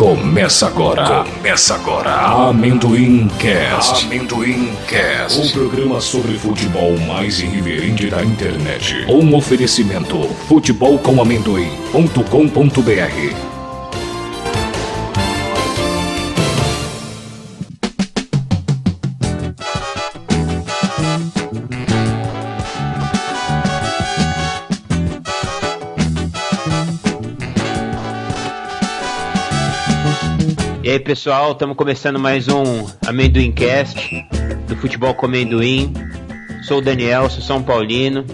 Começa agora. Começa agora. Amendoim Cast. Amendoim Cast. O programa sobre futebol mais irreverente da internet. Um oferecimento: futebolcomamendoim.com.br. E aí pessoal, estamos começando mais um Amendoim Cast do Futebol com Amendoim. Sou o Daniel, sou São Paulino,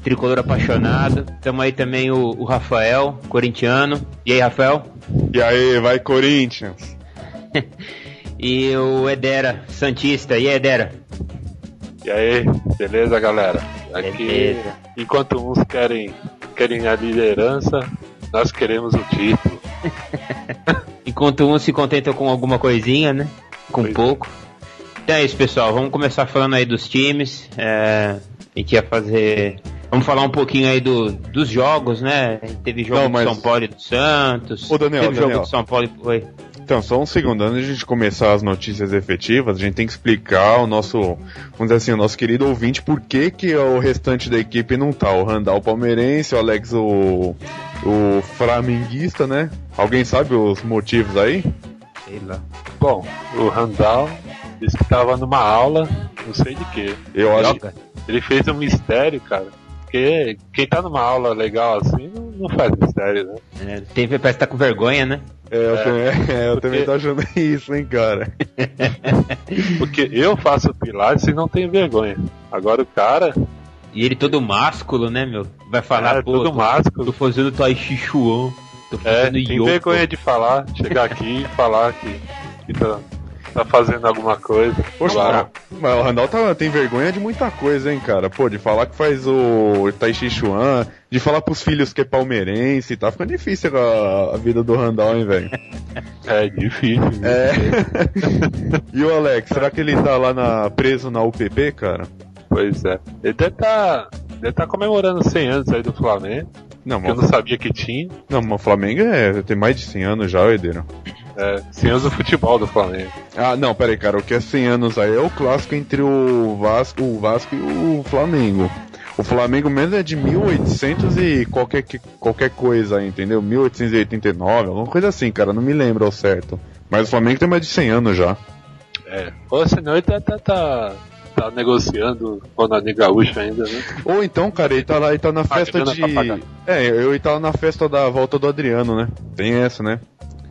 tricolor apaixonado. Estamos aí também o, o, Rafael, corintiano. E aí, Rafael? E aí, vai Corinthians! e o Edera, Santista. E aí, Edera? E aí, beleza, galera? Aqui, beleza. enquanto uns querem, querem a liderança, nós queremos o título. Enquanto uns se contentam com alguma coisinha, né? Com pois é. pouco. É. Então é isso, pessoal. Vamos começar falando aí dos times. É, a gente ia fazer. Vamos falar um pouquinho aí do, dos jogos, né? Teve jogo Não, mas... do São Paulo e do Santos. Ô, Daniel, Teve Daniel. jogo do São Paulo e. Oi. Então, só um segundo, antes de a gente começar as notícias efetivas, a gente tem que explicar ao nosso, vamos dizer assim, o nosso querido ouvinte por que, que o restante da equipe não tá. O Randall palmeirense, o Alex o, o flamenguista, né? Alguém sabe os motivos aí? Sei lá. Bom, o Randall disse que tava numa aula, não sei de quê. Eu acho. Ele fez um mistério, cara. Porque quem tá numa aula legal assim não, não faz mistério, né? É, teve, parece que tá com vergonha, né? É, eu, é, também, é, eu também tô achando isso, hein, cara. Porque eu faço pilates e não tenho vergonha. Agora o cara. E ele todo másculo, né, meu? Vai falar, é, pô, todo tô, másculo. tô fazendo Tai Chi Chuan. Tô é, fazendo é, tem vergonha de falar, chegar aqui e falar que, que tá, tá fazendo alguma coisa. Poxa, claro. mas o Randall tá, tem vergonha de muita coisa, hein, cara. Pô, de falar que faz o Tai Chi Chuan, de falar pros filhos que é palmeirense, tá ficando difícil a, a vida do Randall, hein, velho. É difícil. É. e o Alex, será que ele tá lá na, preso na UPP, cara? Pois é. Ele deve tá, deve tá comemorando 100 anos aí do Flamengo. Não, eu não sabia que tinha. Não, mas o Flamengo é, tem mais de 100 anos já, Edeiro. É, 100 anos do futebol do Flamengo. Ah, não, peraí, cara, o que é 100 anos aí é o clássico entre o Vasco, o Vasco e o Flamengo. O Flamengo mesmo é de 1800 e qualquer, qualquer coisa aí, entendeu? 1889, alguma coisa assim, cara, não me lembro ao certo. Mas o Flamengo tem mais de 100 anos já. É, ou senão ele tá, tá, tá tá negociando com a Gaúcha ainda, né? Ou então, cara, ele tá lá, ele tá na festa de. É, eu ele tá na festa da volta do Adriano, né? Tem essa, né?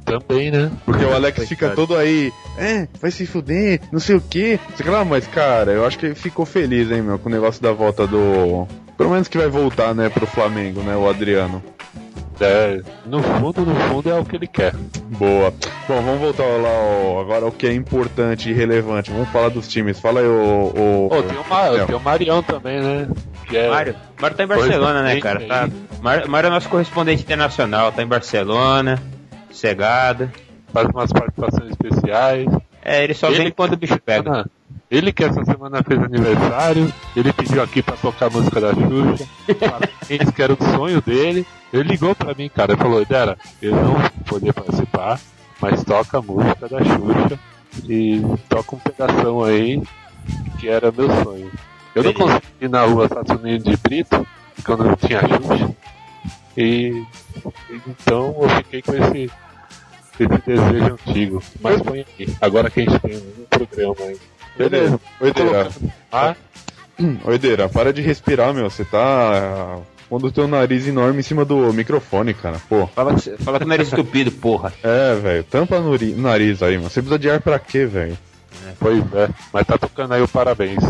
Também, né? Porque o Alex fica todo aí, é, vai se fuder, não sei o que. Sei lá, mas cara, eu acho que ele ficou feliz, hein, meu, com o negócio da volta do. Pelo menos que vai voltar, né, pro Flamengo, né, o Adriano. É, no fundo, no fundo é o que ele quer. Boa. Bom, vamos voltar lá ó, agora o que é importante e relevante. Vamos falar dos times. Fala aí o. o, oh, tem, o tem o Marião também, né? Que é... Mário. Mário tá em Barcelona, né, cara? Tá... Mário, Mário é nosso correspondente internacional, tá em Barcelona, cegado. Faz umas participações especiais. É, ele só ele vem quando o bicho pega. Ele que essa semana fez aniversário, ele pediu aqui pra tocar a música da Xuxa, parabéns, que era o sonho dele. Ele ligou pra mim, cara, e falou, Dera, eu não vou poder participar, mas toca a música da Xuxa e toca um pedação aí que era meu sonho. Eu não consegui ir na rua Saturnino de Brito, quando não tinha Xuxa, e então eu fiquei com esse, esse desejo antigo. Mas põe aqui, agora que a gente tem um programa aí. Beleza. Oideira. Ah? Oideira, para de respirar, meu. Você tá pondo o teu nariz enorme em cima do microfone, cara. Pô. Fala, fala que o nariz estupido, porra. É, velho. Tampa o nariz aí, mano. Você precisa de ar pra quê, velho? É, pois é. Mas tá tocando aí o parabéns.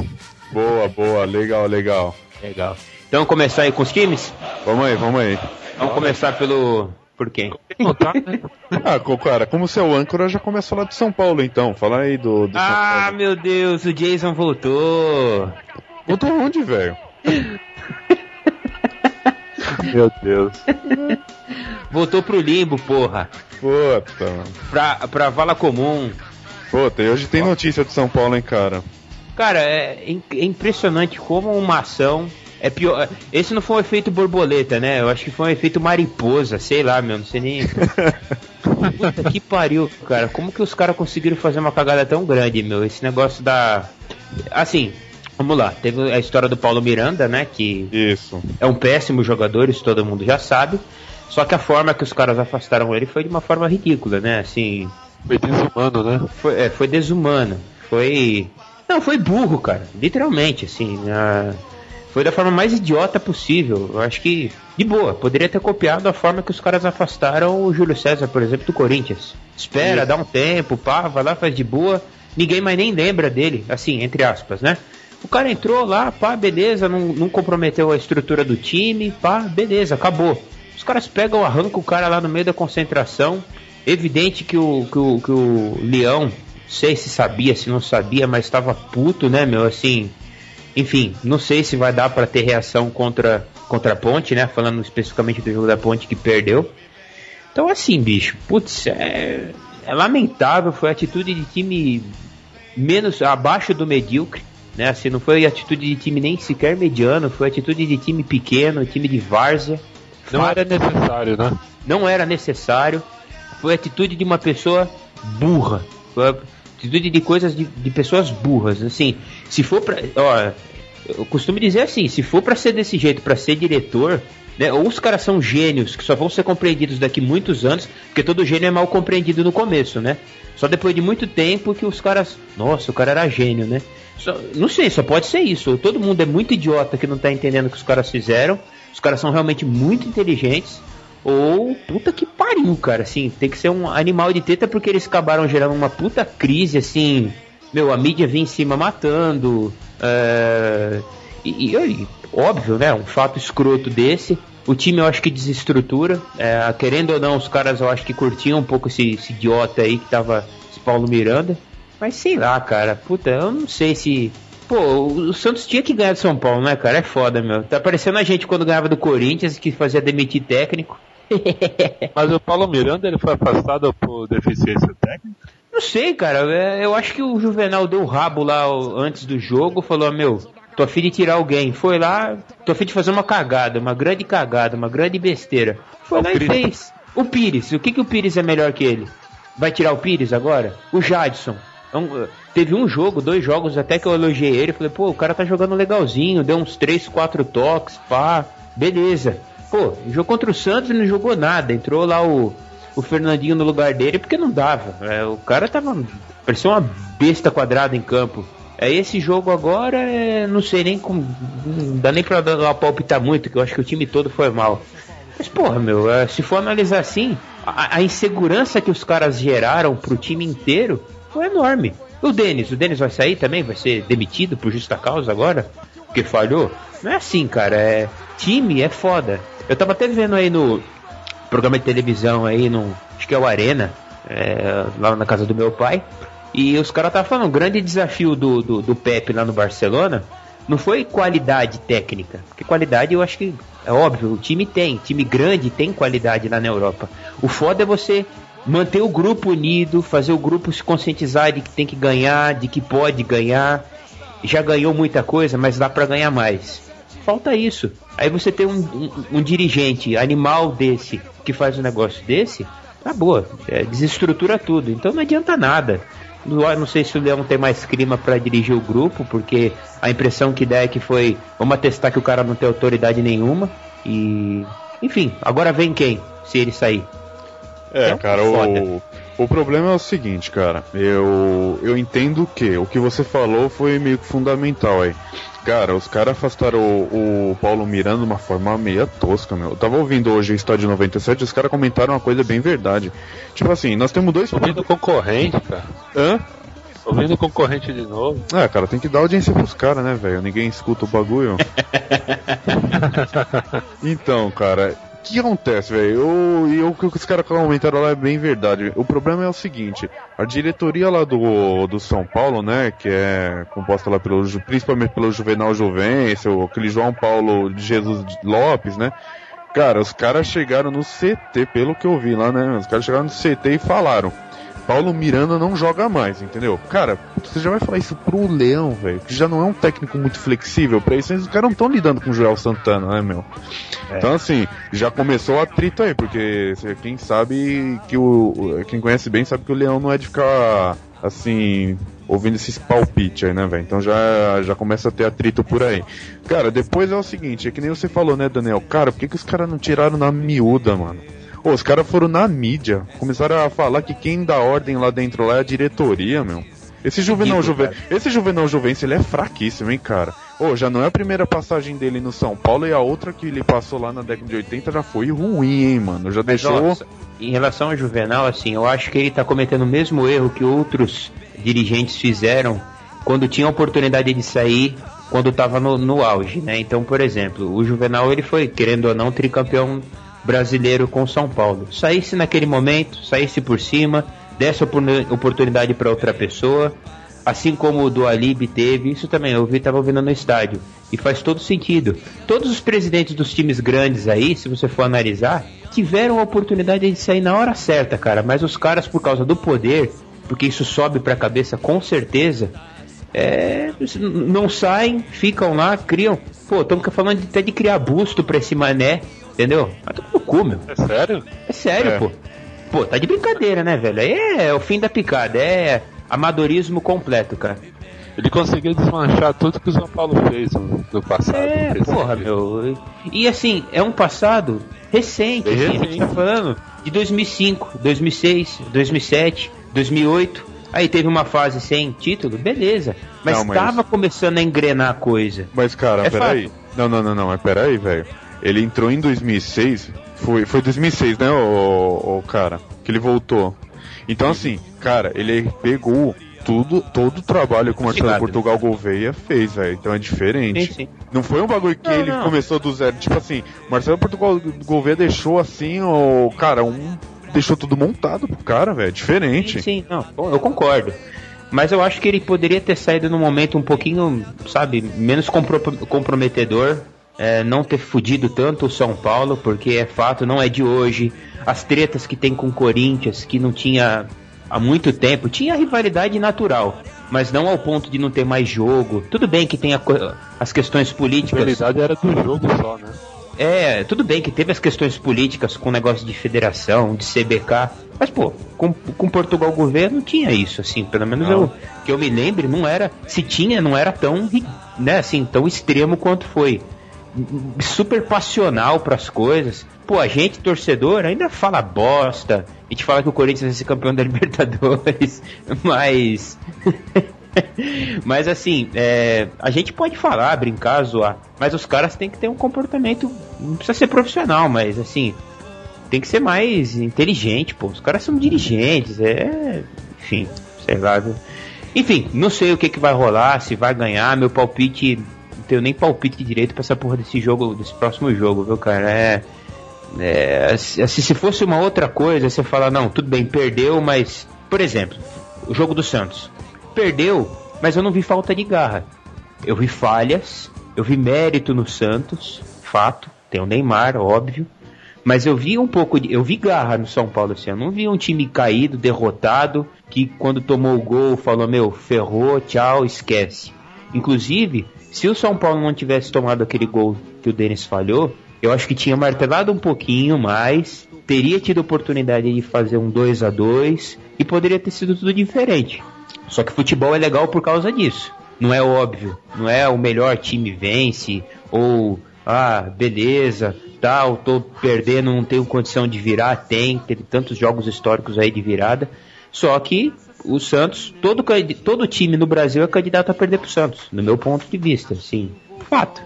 Boa, boa. Legal, legal. Legal. Então começar aí com os times? Vamos aí, vamos aí. Vamos começar pelo. Por quem? ah, cara, como você é o âncora, já começa a falar de São Paulo então. Fala aí do. do ah, meu Deus, o Jason voltou. Voltou onde, velho? Meu Deus. Voltou pro limbo, porra. Puta, mano. Pra, pra vala comum. Puta, e hoje tem notícia de São Paulo, hein, cara? Cara, é, é impressionante como uma ação é pior. Esse não foi um efeito borboleta, né? Eu acho que foi um efeito mariposa, sei lá, meu, não sei nem. Puta que pariu, cara. Como que os caras conseguiram fazer uma cagada tão grande, meu? Esse negócio da. Assim, vamos lá. Teve a história do Paulo Miranda, né? Que Isso. é um péssimo jogador, isso todo mundo já sabe. Só que a forma que os caras afastaram ele foi de uma forma ridícula, né? Assim, Foi desumano, né? foi, é, foi desumano. Foi. Não, foi burro, cara. Literalmente, assim. ah, foi da forma mais idiota possível. Eu acho que, de boa, poderia ter copiado a forma que os caras afastaram o Júlio César, por exemplo, do Corinthians. Espera, dá um tempo, pá, vai lá, faz de boa. Ninguém mais nem lembra dele, assim, entre aspas, né? O cara entrou lá, pá, beleza, não, não comprometeu a estrutura do time, pá, beleza, acabou. Os caras pegam, arrancam o cara lá no meio da concentração. Evidente que o, que o, que o Leão, sei se sabia, se não sabia, mas estava puto, né, meu? Assim, enfim, não sei se vai dar para ter reação contra, contra a Ponte, né? Falando especificamente do jogo da Ponte que perdeu. Então, assim, bicho, putz, é, é lamentável. Foi a atitude de time menos abaixo do medíocre, né? Assim, não foi atitude de time nem sequer mediano, foi atitude de time pequeno, time de várzea. Não era necessário, né? Não era necessário. Foi atitude de uma pessoa burra. Foi atitude de coisas de, de pessoas burras. Assim, se for pra. Ó, eu costumo dizer assim: se for pra ser desse jeito, pra ser diretor, né, ou os caras são gênios que só vão ser compreendidos daqui muitos anos, porque todo gênio é mal compreendido no começo, né? Só depois de muito tempo que os caras. Nossa, o cara era gênio, né? Só- não sei, só pode ser isso. Todo mundo é muito idiota que não tá entendendo o que os caras fizeram. Os caras são realmente muito inteligentes. Ou puta que pariu, cara. Assim, tem que ser um animal de teta porque eles acabaram gerando uma puta crise, assim. Meu, a mídia vinha em cima matando. é, E, e- e, óbvio, né? Um fato escroto desse. O time eu acho que desestrutura. É, querendo ou não, os caras eu acho que curtiam um pouco esse, esse idiota aí que tava. Esse Paulo Miranda. Mas sei lá, cara. Puta, eu não sei se. Pô, o Santos tinha que ganhar de São Paulo, né, cara? É foda, meu. Tá parecendo a gente quando ganhava do Corinthians, que fazia demitir técnico. Mas o Paulo Miranda ele foi afastado por deficiência técnica? Não sei, cara. é, Eu acho que o Juvenal deu o rabo lá antes do jogo, falou: Meu, tô afim de tirar alguém. Foi lá, tô afim de fazer uma cagada, uma grande cagada, uma grande besteira. Foi O lá e Pires. fez. O Pires, o que, que o Pires é melhor que ele? Vai tirar o Pires agora? O Jadson. É um, teve um jogo, dois jogos até que eu elogiei ele. Falei, pô, o cara tá jogando legalzinho, deu uns três, quatro toques, pá, beleza. Pô, jogou contra o Santos e não jogou nada. Entrou lá o, o Fernandinho no lugar dele porque não dava. É, o cara tava. parecia uma besta quadrada em campo. É esse jogo agora, é, não sei nem como. Não dá nem pra dar- palpitar muito, que eu acho que o time todo foi mal. Mas, porra, meu, é, se for analisar assim, a, a insegurança que os caras geraram pro time inteiro foi enorme. O Denis, o Denis vai sair também? Vai ser demitido por justa causa agora? Porque falhou? Não é assim, cara. É, time é foda. Eu tava até vendo aí no programa de televisão aí, no, acho que é o Arena, é, lá na casa do meu pai. E os caras estavam falando, o grande desafio do, do, do Pepe lá no Barcelona não foi qualidade técnica, porque qualidade eu acho que é óbvio, o time tem, time grande tem qualidade lá na Europa. O foda é você manter o grupo unido, fazer o grupo se conscientizar de que tem que ganhar, de que pode ganhar. Já ganhou muita coisa, mas dá pra ganhar mais. Falta isso. Aí você tem um, um- um dirigente animal desse que faz um negócio desse, tá boa, é, desestrutura tudo. Então não adianta nada. Não não sei se o Leão tem mais clima pra dirigir o grupo, porque a impressão que dá é que foi vamos atestar que o cara não tem autoridade nenhuma. E. Enfim, agora vem quem? Se ele sair. É, É cara, foda. o, o problema é o seguinte, cara. Eu, eu entendo que o que você falou foi meio que fundamental aí. Cara, os caras afastaram o, o Paulo Miranda de uma forma meia tosca, meu. Eu tava ouvindo hoje o Estádio 97 e os caras comentaram uma coisa bem verdade. Tipo assim, nós temos dois. Tô vendo concorrente, cara. Hã? Tô vendo concorrente de novo. Ah, cara, tem que dar audiência pros caras, né, velho? Ninguém escuta o bagulho. então, cara, que acontece, velho? E o que os caras comentaram lá é bem verdade. O problema é o seguinte: a diretoria lá do, do São Paulo, né, que é composta lá pelo, principalmente pelo Juvenal Juvencio, aquele João Paulo de Jesus Lopes, né? Cara, os caras chegaram no CT, pelo que eu vi lá, né? Os caras chegaram no CT e falaram. Paulo Miranda não joga mais, entendeu? Cara, você já vai falar isso pro Leão, velho, que já não é um técnico muito flexível pra isso, os caras não estão lidando com o Joel Santana, né, meu? É. Então, assim, já começou o atrito aí, porque quem sabe que o. Quem conhece bem sabe que o Leão não é de ficar, assim, ouvindo esses palpites aí, né, velho? Então já, já começa a ter atrito por aí. Cara, depois é o seguinte, é que nem você falou, né, Daniel? Cara, por que, que os caras não tiraram na miúda, mano? Pô, os caras foram na mídia, começaram a falar que quem dá ordem lá dentro lá é a diretoria, meu. Esse Juvenal Juven... Esse Juvenal Juvencio, ele é fraquíssimo, hein, cara. Ô, oh, já não é a primeira passagem dele no São Paulo e a outra que ele passou lá na década de 80 já foi ruim, hein, mano. Já deixou. Nossa, em relação ao Juvenal, assim, eu acho que ele tá cometendo o mesmo erro que outros dirigentes fizeram quando tinha a oportunidade de sair quando tava no, no auge, né? Então, por exemplo, o Juvenal ele foi, querendo ou não, tricampeão brasileiro com São Paulo. Saísse naquele momento, saísse por cima, desse oportunidade para outra pessoa, assim como o do Alib teve, isso também eu vi, estava ouvindo no estádio. E faz todo sentido. Todos os presidentes dos times grandes aí, se você for analisar, tiveram a oportunidade de sair na hora certa, cara. Mas os caras, por causa do poder, porque isso sobe para a cabeça com certeza, é, não saem, ficam lá, criam. Pô, estamos falando até de criar busto para esse mané Entendeu? Mas tudo no cu, meu. É sério? É sério, é. pô. Pô, tá de brincadeira, né, velho? Aí é o fim da picada, é amadorismo completo, cara. Ele conseguiu desmanchar tudo que o São Paulo fez no, passado. É, porra, meu. E assim, é um passado recente, assim, a gente tá falando de 2005, 2006, 2007, 2008. Aí teve uma fase sem título, beleza. Mas, não, mas... tava começando a engrenar a coisa. Mas, cara, é peraí. Não, não, não, não, mas peraí, velho. Ele entrou em 2006. Foi, foi 2006, né, o, o cara? Que ele voltou. Então, assim, cara, ele pegou tudo, todo o trabalho que o Marcelo. Portugal Gouveia fez, velho. Então é diferente. Sim, sim. Não foi um bagulho que não, ele não. começou do zero. Tipo assim, o Marcelo Portugal Gouveia deixou assim, o cara, um. Deixou tudo montado pro cara, velho. Diferente. Sim, sim, não, eu concordo. Mas eu acho que ele poderia ter saído num momento um pouquinho, sabe, menos compro comprometedor é, não ter fudido tanto o São Paulo, porque é fato, não é de hoje. As tretas que tem com o Corinthians, que não tinha há muito tempo, tinha rivalidade natural, mas não ao ponto de não ter mais jogo. Tudo bem que tem a, as questões políticas. A rivalidade era do jogo só, né? É, tudo bem que teve as questões políticas com o negócio de federação, de CBK, mas pô, com, com Portugal governo tinha isso, assim, pelo menos eu, que eu me lembre, não era, se tinha, não era tão, né, assim, tão extremo quanto foi super passional para as coisas. Pô, a gente, torcedor, ainda fala bosta. A gente fala que o Corinthians vai ser campeão da Libertadores, mas. mas assim, é, a gente pode falar, brincar, zoar, mas os caras têm que ter um comportamento. Não precisa ser profissional, mas assim, tem que ser mais inteligente, pô. Os caras são dirigentes, é. Enfim, sei lá? Enfim, não sei o que, que vai rolar, se vai ganhar. Meu palpite tenho nem palpite direito pra essa porra desse jogo, desse próximo jogo, viu, cara? É. é se, se fosse uma outra coisa, você fala, não, tudo bem, perdeu, mas. Por exemplo, o jogo do Santos. Perdeu, mas eu não vi falta de garra. Eu vi falhas, eu vi mérito no Santos, fato. Tem o Neymar, óbvio. Mas eu vi um pouco de. Eu vi garra no São Paulo assim. Eu não vi um time caído, derrotado, que quando tomou o gol falou: Meu, ferrou, tchau, esquece. Inclusive, se o São Paulo não tivesse tomado aquele gol que o Denis falhou, eu acho que tinha martelado um pouquinho mais, teria tido oportunidade de fazer um 2 a 2 e poderia ter sido tudo diferente. Só que futebol é legal por causa disso. Não é óbvio, não é o melhor time vence ou ah, beleza, tal, tô perdendo, não tenho condição de virar, tem, teve tantos jogos históricos aí de virada. Só que o Santos, todo, todo time no Brasil é candidato a perder pro Santos, no meu ponto de vista, sim. Fato.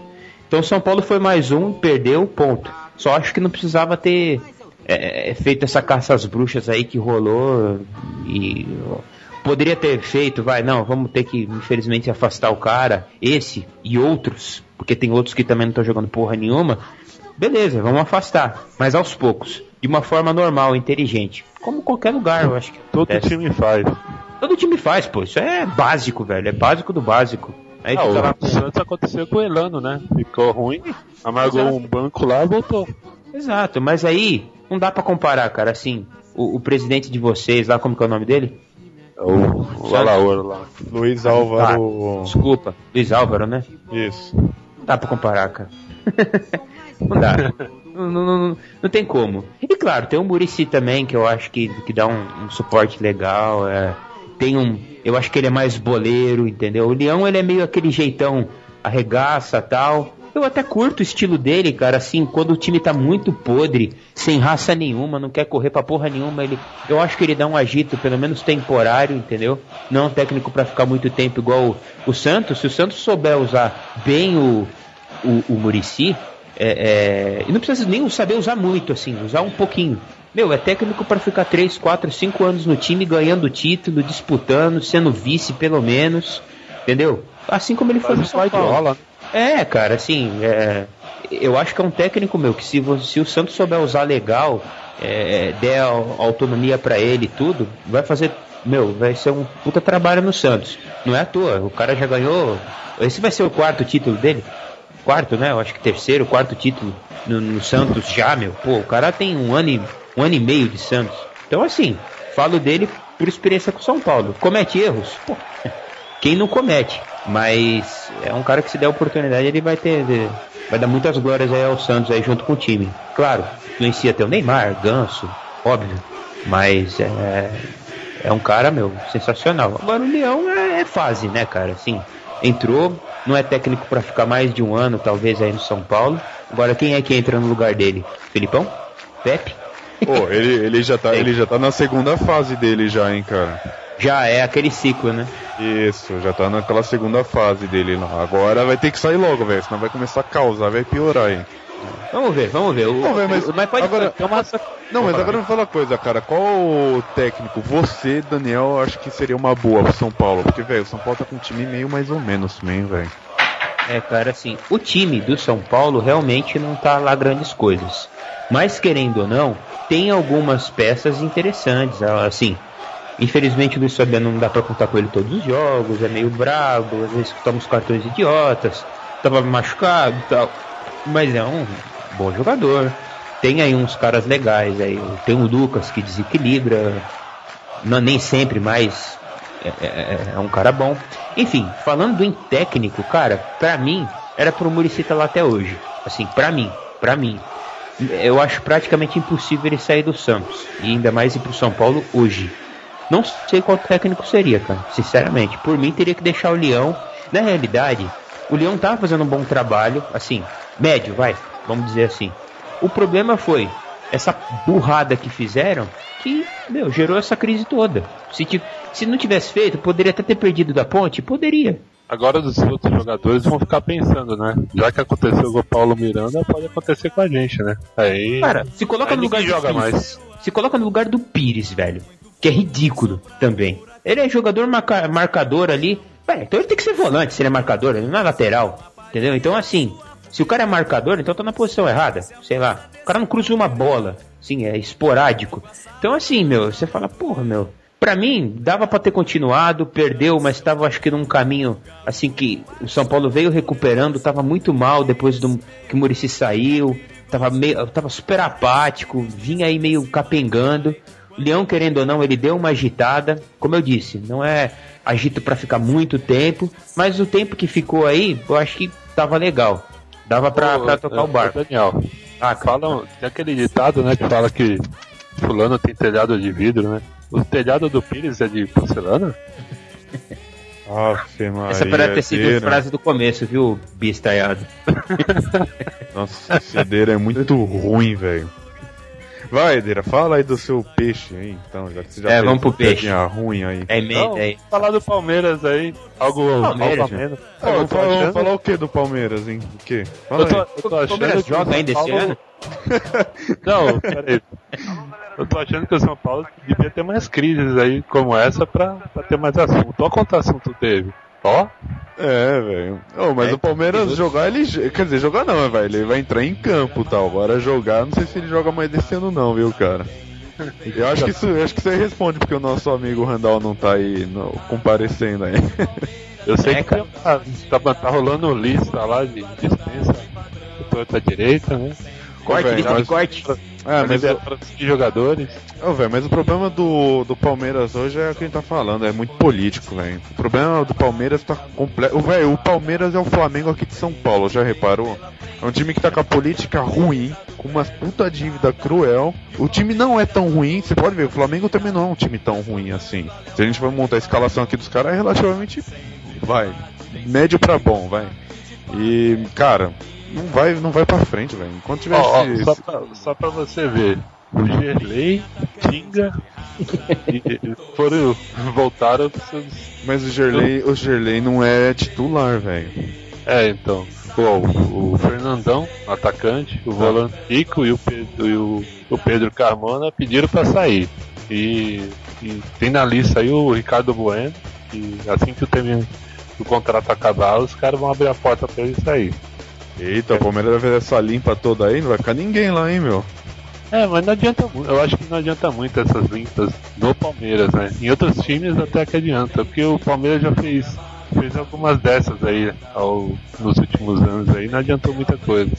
Então São Paulo foi mais um, perdeu, ponto. Só acho que não precisava ter é, é feito essa caça às bruxas aí que rolou e poderia ter feito, vai, não, vamos ter que infelizmente afastar o cara, esse e outros, porque tem outros que também não estão jogando porra nenhuma. Beleza, vamos afastar, mas aos poucos de uma forma normal, inteligente. Como qualquer lugar, eu acho que. Todo acontece. time faz. Todo time faz, pô. Isso é básico, velho. É básico do básico. Aí ah, o lá... Santos aconteceu com o Elano, né? Ficou ruim, amargou Exato. um banco lá e voltou. Exato, mas aí não dá para comparar, cara. Assim, o, o presidente de vocês lá, como que é o nome dele? O, o Alaor lá. Luiz Álvaro. Ah, desculpa, Luiz Álvaro, né? Isso. Não dá pra comparar, cara. não dá. Não, não, não, tem como. E claro, tem o Murici também, que eu acho que, que dá um, um, suporte legal. É, tem um. Eu acho que ele é mais boleiro, entendeu? O Leão ele é meio aquele jeitão arregaça tal. Eu até curto o estilo dele, cara, assim, quando o time tá muito podre, sem raça nenhuma, não quer correr pra porra nenhuma, ele, eu acho que ele dá um agito, pelo menos temporário, entendeu? Não é um técnico para ficar muito tempo igual o, o, Santos. Se o Santos souber usar bem o, o, o Murici, é, é, e não precisa nem saber usar muito, assim, usar um pouquinho. Meu, é técnico para ficar 3, 4, 5 anos no time, ganhando título, disputando, sendo vice pelo menos, entendeu? Assim como ele foi no São Paulo. Né? É, cara, assim, é, eu acho que é um técnico meu que se, se o Santos souber usar legal, é, der autonomia para ele e tudo, vai fazer, meu, vai ser um puta trabalho no Santos. Não é à toa, o cara já ganhou. Esse vai ser o quarto título dele? Quarto, né? Eu acho que terceiro, quarto título no, no Santos já, meu. Pô, o cara tem um ano, e, um ano e meio de Santos. Então, assim, falo dele por experiência com São Paulo. Comete erros? Pô, quem não comete? Mas é um cara que se der oportunidade, ele vai ter. Vai dar muitas glórias aí ao Santos aí junto com o time. Claro, influencia até o Neymar, Ganso, óbvio. Mas é, é um cara, meu, sensacional. Agora o Leão é, é fase, né, cara? Assim, entrou, não é técnico para ficar mais de um ano, talvez, aí no São Paulo. Agora quem é que entra no lugar dele? Filipão? Pepe? Pô, ele, ele, já tá, ele já tá na segunda fase dele já, hein, cara. Já é aquele ciclo, né? Isso, já tá naquela segunda fase dele lá. Agora vai ter que sair logo, velho, senão vai começar a causar, vai piorar aí. Vamos ver, vamos ver. vamos ver, mas, mas pode agora, uma... Não, mas agora me fala uma coisa, cara. Qual técnico você, Daniel, acho que seria uma boa pro São Paulo? Porque, velho, o São Paulo tá com um time meio mais ou menos também, velho. É, cara, assim, o time do São Paulo realmente não tá lá grandes coisas. Mas, querendo ou não, tem algumas peças interessantes. Assim, Infelizmente o Luiz Fabiano não dá para contar com ele todos os jogos, é meio brabo, às vezes toma os cartões idiotas, tava machucado e tal. Mas é um bom jogador. Tem aí uns caras legais aí. Tem o Lucas que desequilibra. Não, nem sempre, mas é, é, é, um cara bom. Enfim, falando em técnico, cara, pra mim, era pro Muricy estar lá até hoje. Assim, pra mim, pra mim. Eu acho praticamente impossível ele sair do Santos. E ainda mais ir pro São Paulo hoje. Não sei qual técnico seria, cara. Sinceramente. Por mim, teria que deixar o Leão. Na realidade, o Leão tava fazendo um bom trabalho, assim, médio, vai, vamos dizer assim. O problema foi essa burrada que fizeram que, meu, gerou essa crise toda. Se, se não tivesse feito, poderia até ter perdido da ponte? Poderia. Agora os outros jogadores vão ficar pensando, né? Já que aconteceu com o Paulo Miranda, pode acontecer com a gente, né? Aí. Cara, se coloca no lugar do joga Pires. mais. Se coloca no lugar do Pires, velho que é ridículo também. Ele é jogador marca, marcador ali. Então ele tem que ser volante se ele é marcador, ele não é lateral. Entendeu? Então, assim, se o cara é marcador, então tá na posição errada. Sei lá. O cara não cruza uma bola. Sim, é esporádico. Então, assim, meu, você fala, porra, meu. Pra mim, dava para ter continuado, perdeu, mas estava acho que num caminho assim que o São Paulo veio recuperando, tava muito mal depois do que o Murici saiu, tava meio, tava super apático, vinha aí meio capengando. Leão, querendo ou não, ele deu uma agitada. Como eu disse, não é agito para ficar muito tempo, mas o tempo que ficou aí, eu acho que tava legal. Dava pra, Ô, pra tocar o barco. Daniel, ah, falam, tem aquele ditado, né, que fala que fulano tem telhado de vidro, né? O telhado do Pires é de porcelana? Aff, Essa parece ter sido a frase do começo, viu, bistaiado? Nossa, esse cedeira é muito ruim, velho. Vai, Edeira, fala aí do seu peixe aí, então, já que você já É, vamos pro peixe. ruim aí. É meio, é. Falar do Palmeiras aí, algo, Palmeiras, algo menos. É, vamos falar, falar o que do Palmeiras, hein? O que? Fala eu tô, aí. Eu tô achando Palmeiras joga ainda esse ano? Não, peraí. Eu tô achando que o São Paulo devia ter mais crises aí como essa pra, pra ter mais assunto. Olha quanto assunto teve. Ó. É, velho. Oh, mas é, o Palmeiras que... jogar, ele. Quer dizer, jogar não, velho. Ele vai entrar em campo tal. Agora jogar, não sei se ele joga mais desse ano, não, viu, cara? Eu acho que isso, acho que você responde porque o nosso amigo Randall não tá aí no, comparecendo aí. Eu sei é, que tá, tá, tá, rolando lista lá de dispensa da direita, né? Corte, lista de corte. É, mas, é para jogadores. Ô, velho, mas o problema do, do Palmeiras hoje é o que a gente tá falando, é muito político, velho. O problema do Palmeiras tá completo. Velho, o Palmeiras é o Flamengo aqui de São Paulo, já reparou? É um time que tá com a política ruim, com uma puta dívida cruel. O time não é tão ruim, você pode ver, o Flamengo também não é um time tão ruim assim. Se a gente for montar a escalação aqui dos caras, é relativamente. Vai. Médio pra bom, vai. E, cara, não vai, não vai pra frente, velho. Enquanto tiver Ó, ó, esse- só, pra, só pra você ver, o Gerlei, Tinga e, foram, voltaram pros seus. Mas o Gerlei, o Gerlei não é titular, velho. É, então. O, o Fernandão, atacante, o volante Rico e o Pedro, e o, o Pedro Carmona pediram pra sair. E, e tem na lista aí o Ricardo Bueno, e assim que o, termino, o contrato acabar, os caras vão abrir a porta pra ele sair. Eita, o Palmeiras vai fazer essa limpa toda aí, não vai ficar ninguém lá, hein, meu. É, mas não adianta muito. Eu acho que não adianta muito essas limpas no Palmeiras, né? Em outros times até que adianta, porque o Palmeiras já fez, fez algumas dessas aí ao, nos últimos anos aí, não adiantou muita coisa.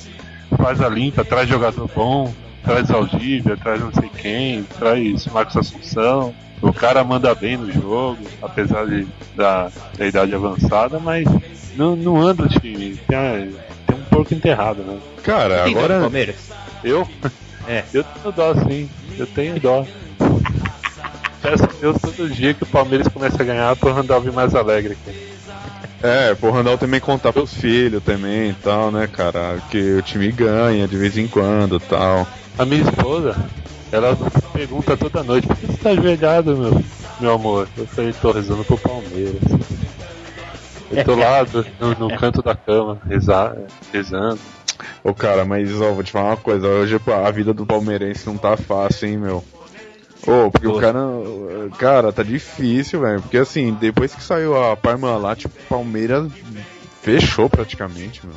Faz a limpa, traz jogador bom, traz Valdívia, traz não sei quem, traz Marcos Assunção. O cara manda bem no jogo, apesar de, da, da idade avançada, mas não, não anda o time. Tem, porco enterrado, né? Cara, Tem dó do agora. Palmeiras? Eu? É. Eu tenho dó sim, eu tenho dó. Peço a Deus todo dia que o Palmeiras comece a ganhar pro Randall vir mais alegre aqui. É, pro Randall também contar pros filhos também e tal, né, cara? Que o time ganha de vez em quando e tal. A minha esposa, ela pergunta toda noite, por que você tá ajoelhado, meu, meu amor? Eu falei, tô rezando pro Palmeiras. Eu tô lá no, no canto da cama, rezar, rezando. Ô, cara, mas ó, vou te falar uma coisa. Hoje a vida do palmeirense não tá fácil, hein, meu. Ô, porque o cara. Cara, tá difícil, velho. Porque assim, depois que saiu a Parmalat, o Palmeiras fechou praticamente, meu.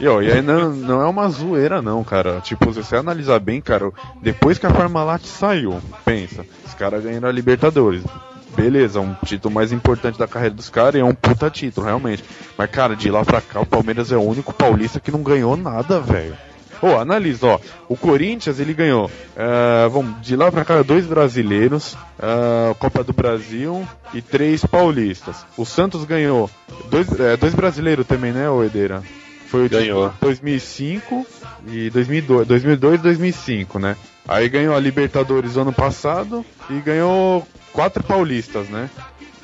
E, ó, e aí não, não é uma zoeira não, cara. Tipo, se você analisar bem, cara, depois que a Parmalat saiu, pensa, os caras ganharam a Libertadores. Beleza, um título mais importante da carreira dos caras e é um puta título, realmente. Mas, cara, de lá pra cá, o Palmeiras é o único paulista que não ganhou nada, velho. Ô, analisa, ó. O Corinthians, ele ganhou, eh, vamos, de lá pra cá, dois brasileiros, ah, Copa do Brasil e três paulistas. O Santos ganhou dois, eh, dois brasileiros também, né, ô Edeira? Foi o de Ganhou. 2005 e 2002, 2002 e 2005, né? Aí ganhou a Libertadores ano passado e ganhou quatro paulistas, né?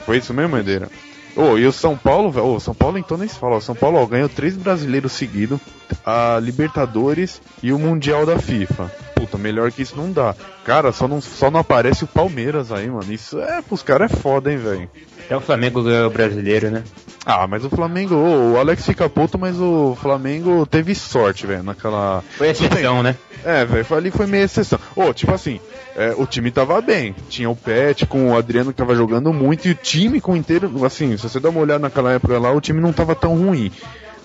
Foi isso mesmo, Edeira? Ô, e o São Paulo, velho, o São Paulo então nem se fala, o São Paulo ó, ganhou três brasileiros seguidos, a Libertadores e o Mundial da FIFA. Puta, melhor que isso não dá. Cara, só não, só não aparece o Palmeiras aí, mano. Isso é, pros caras é foda, hein, velho. Até o Flamengo ganhou o brasileiro, né? Ah, mas o Flamengo, o Alex fica puto, mas o Flamengo teve sorte, velho, naquela. Foi exceção, né? É, velho, ali foi meio exceção. Ô, tipo assim, é, o time tava bem. Tinha o Pet com o Adriano que tava jogando muito e o time com o inteiro. Assim, se você dá uma olhada naquela época lá, o time não tava tão ruim.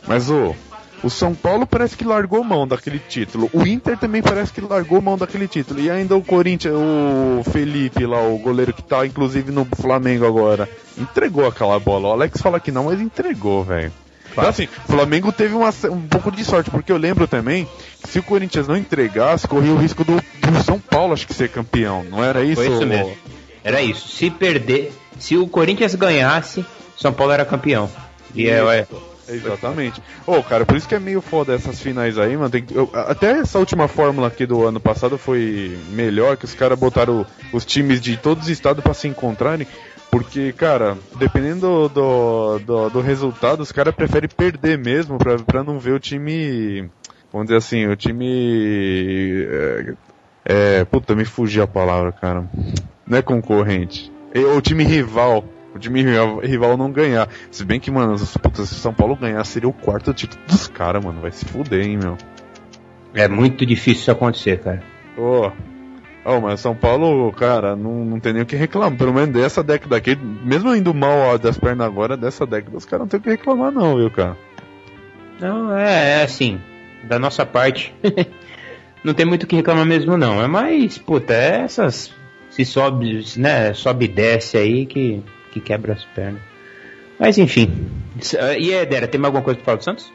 Mas, ô, o São Paulo parece que largou mão daquele título. O Inter também parece que largou mão daquele título. E ainda o Corinthians, o Felipe lá, o goleiro que tá inclusive no Flamengo agora, entregou aquela bola. O Alex fala que não, mas entregou, velho. Então, assim, o Flamengo teve uma- um pouco de sorte, porque eu lembro também que se o Corinthians não entregasse, corria o risco do, do São Paulo, acho que ser campeão. Não era isso? Foi isso mesmo. Era isso. Se perder, se o Corinthians ganhasse, São Paulo era campeão. E é, é, Exatamente. Ô, cara, por isso que é meio foda essas finais aí, mano. Tem eu- até essa última fórmula aqui do ano passado foi melhor, que os caras botaram os times de todos os estados pra se encontrarem. Porque, cara, dependendo do, do, do resultado, os caras preferem perder mesmo pra, pra não ver o time. Vamos dizer assim, o time. É, é, puta, me fugiu a palavra, cara. Não é concorrente. É o time rival. O time rival, não ganhar. Se bem que, mano, se, se São Paulo ganhar, seria o quarto título dos caras, mano. Vai se fuder, hein, meu. é muito difícil isso acontecer, cara. Ô. Oh, mas São Paulo, cara, não, não tem nem o que reclamar. Pelo menos dessa década aqui, mesmo indo mal ó, das pernas agora, dessa década, os caras não tem o que reclamar, não, viu, cara? Não, é, é assim, da nossa parte, não tem muito o que reclamar mesmo não. É mais, puta, é essas. Se sobe, né? Sobe e desce aí que, que quebra as pernas. Mas enfim. E aí, Dera, tem mais alguma coisa pra falar do Santos?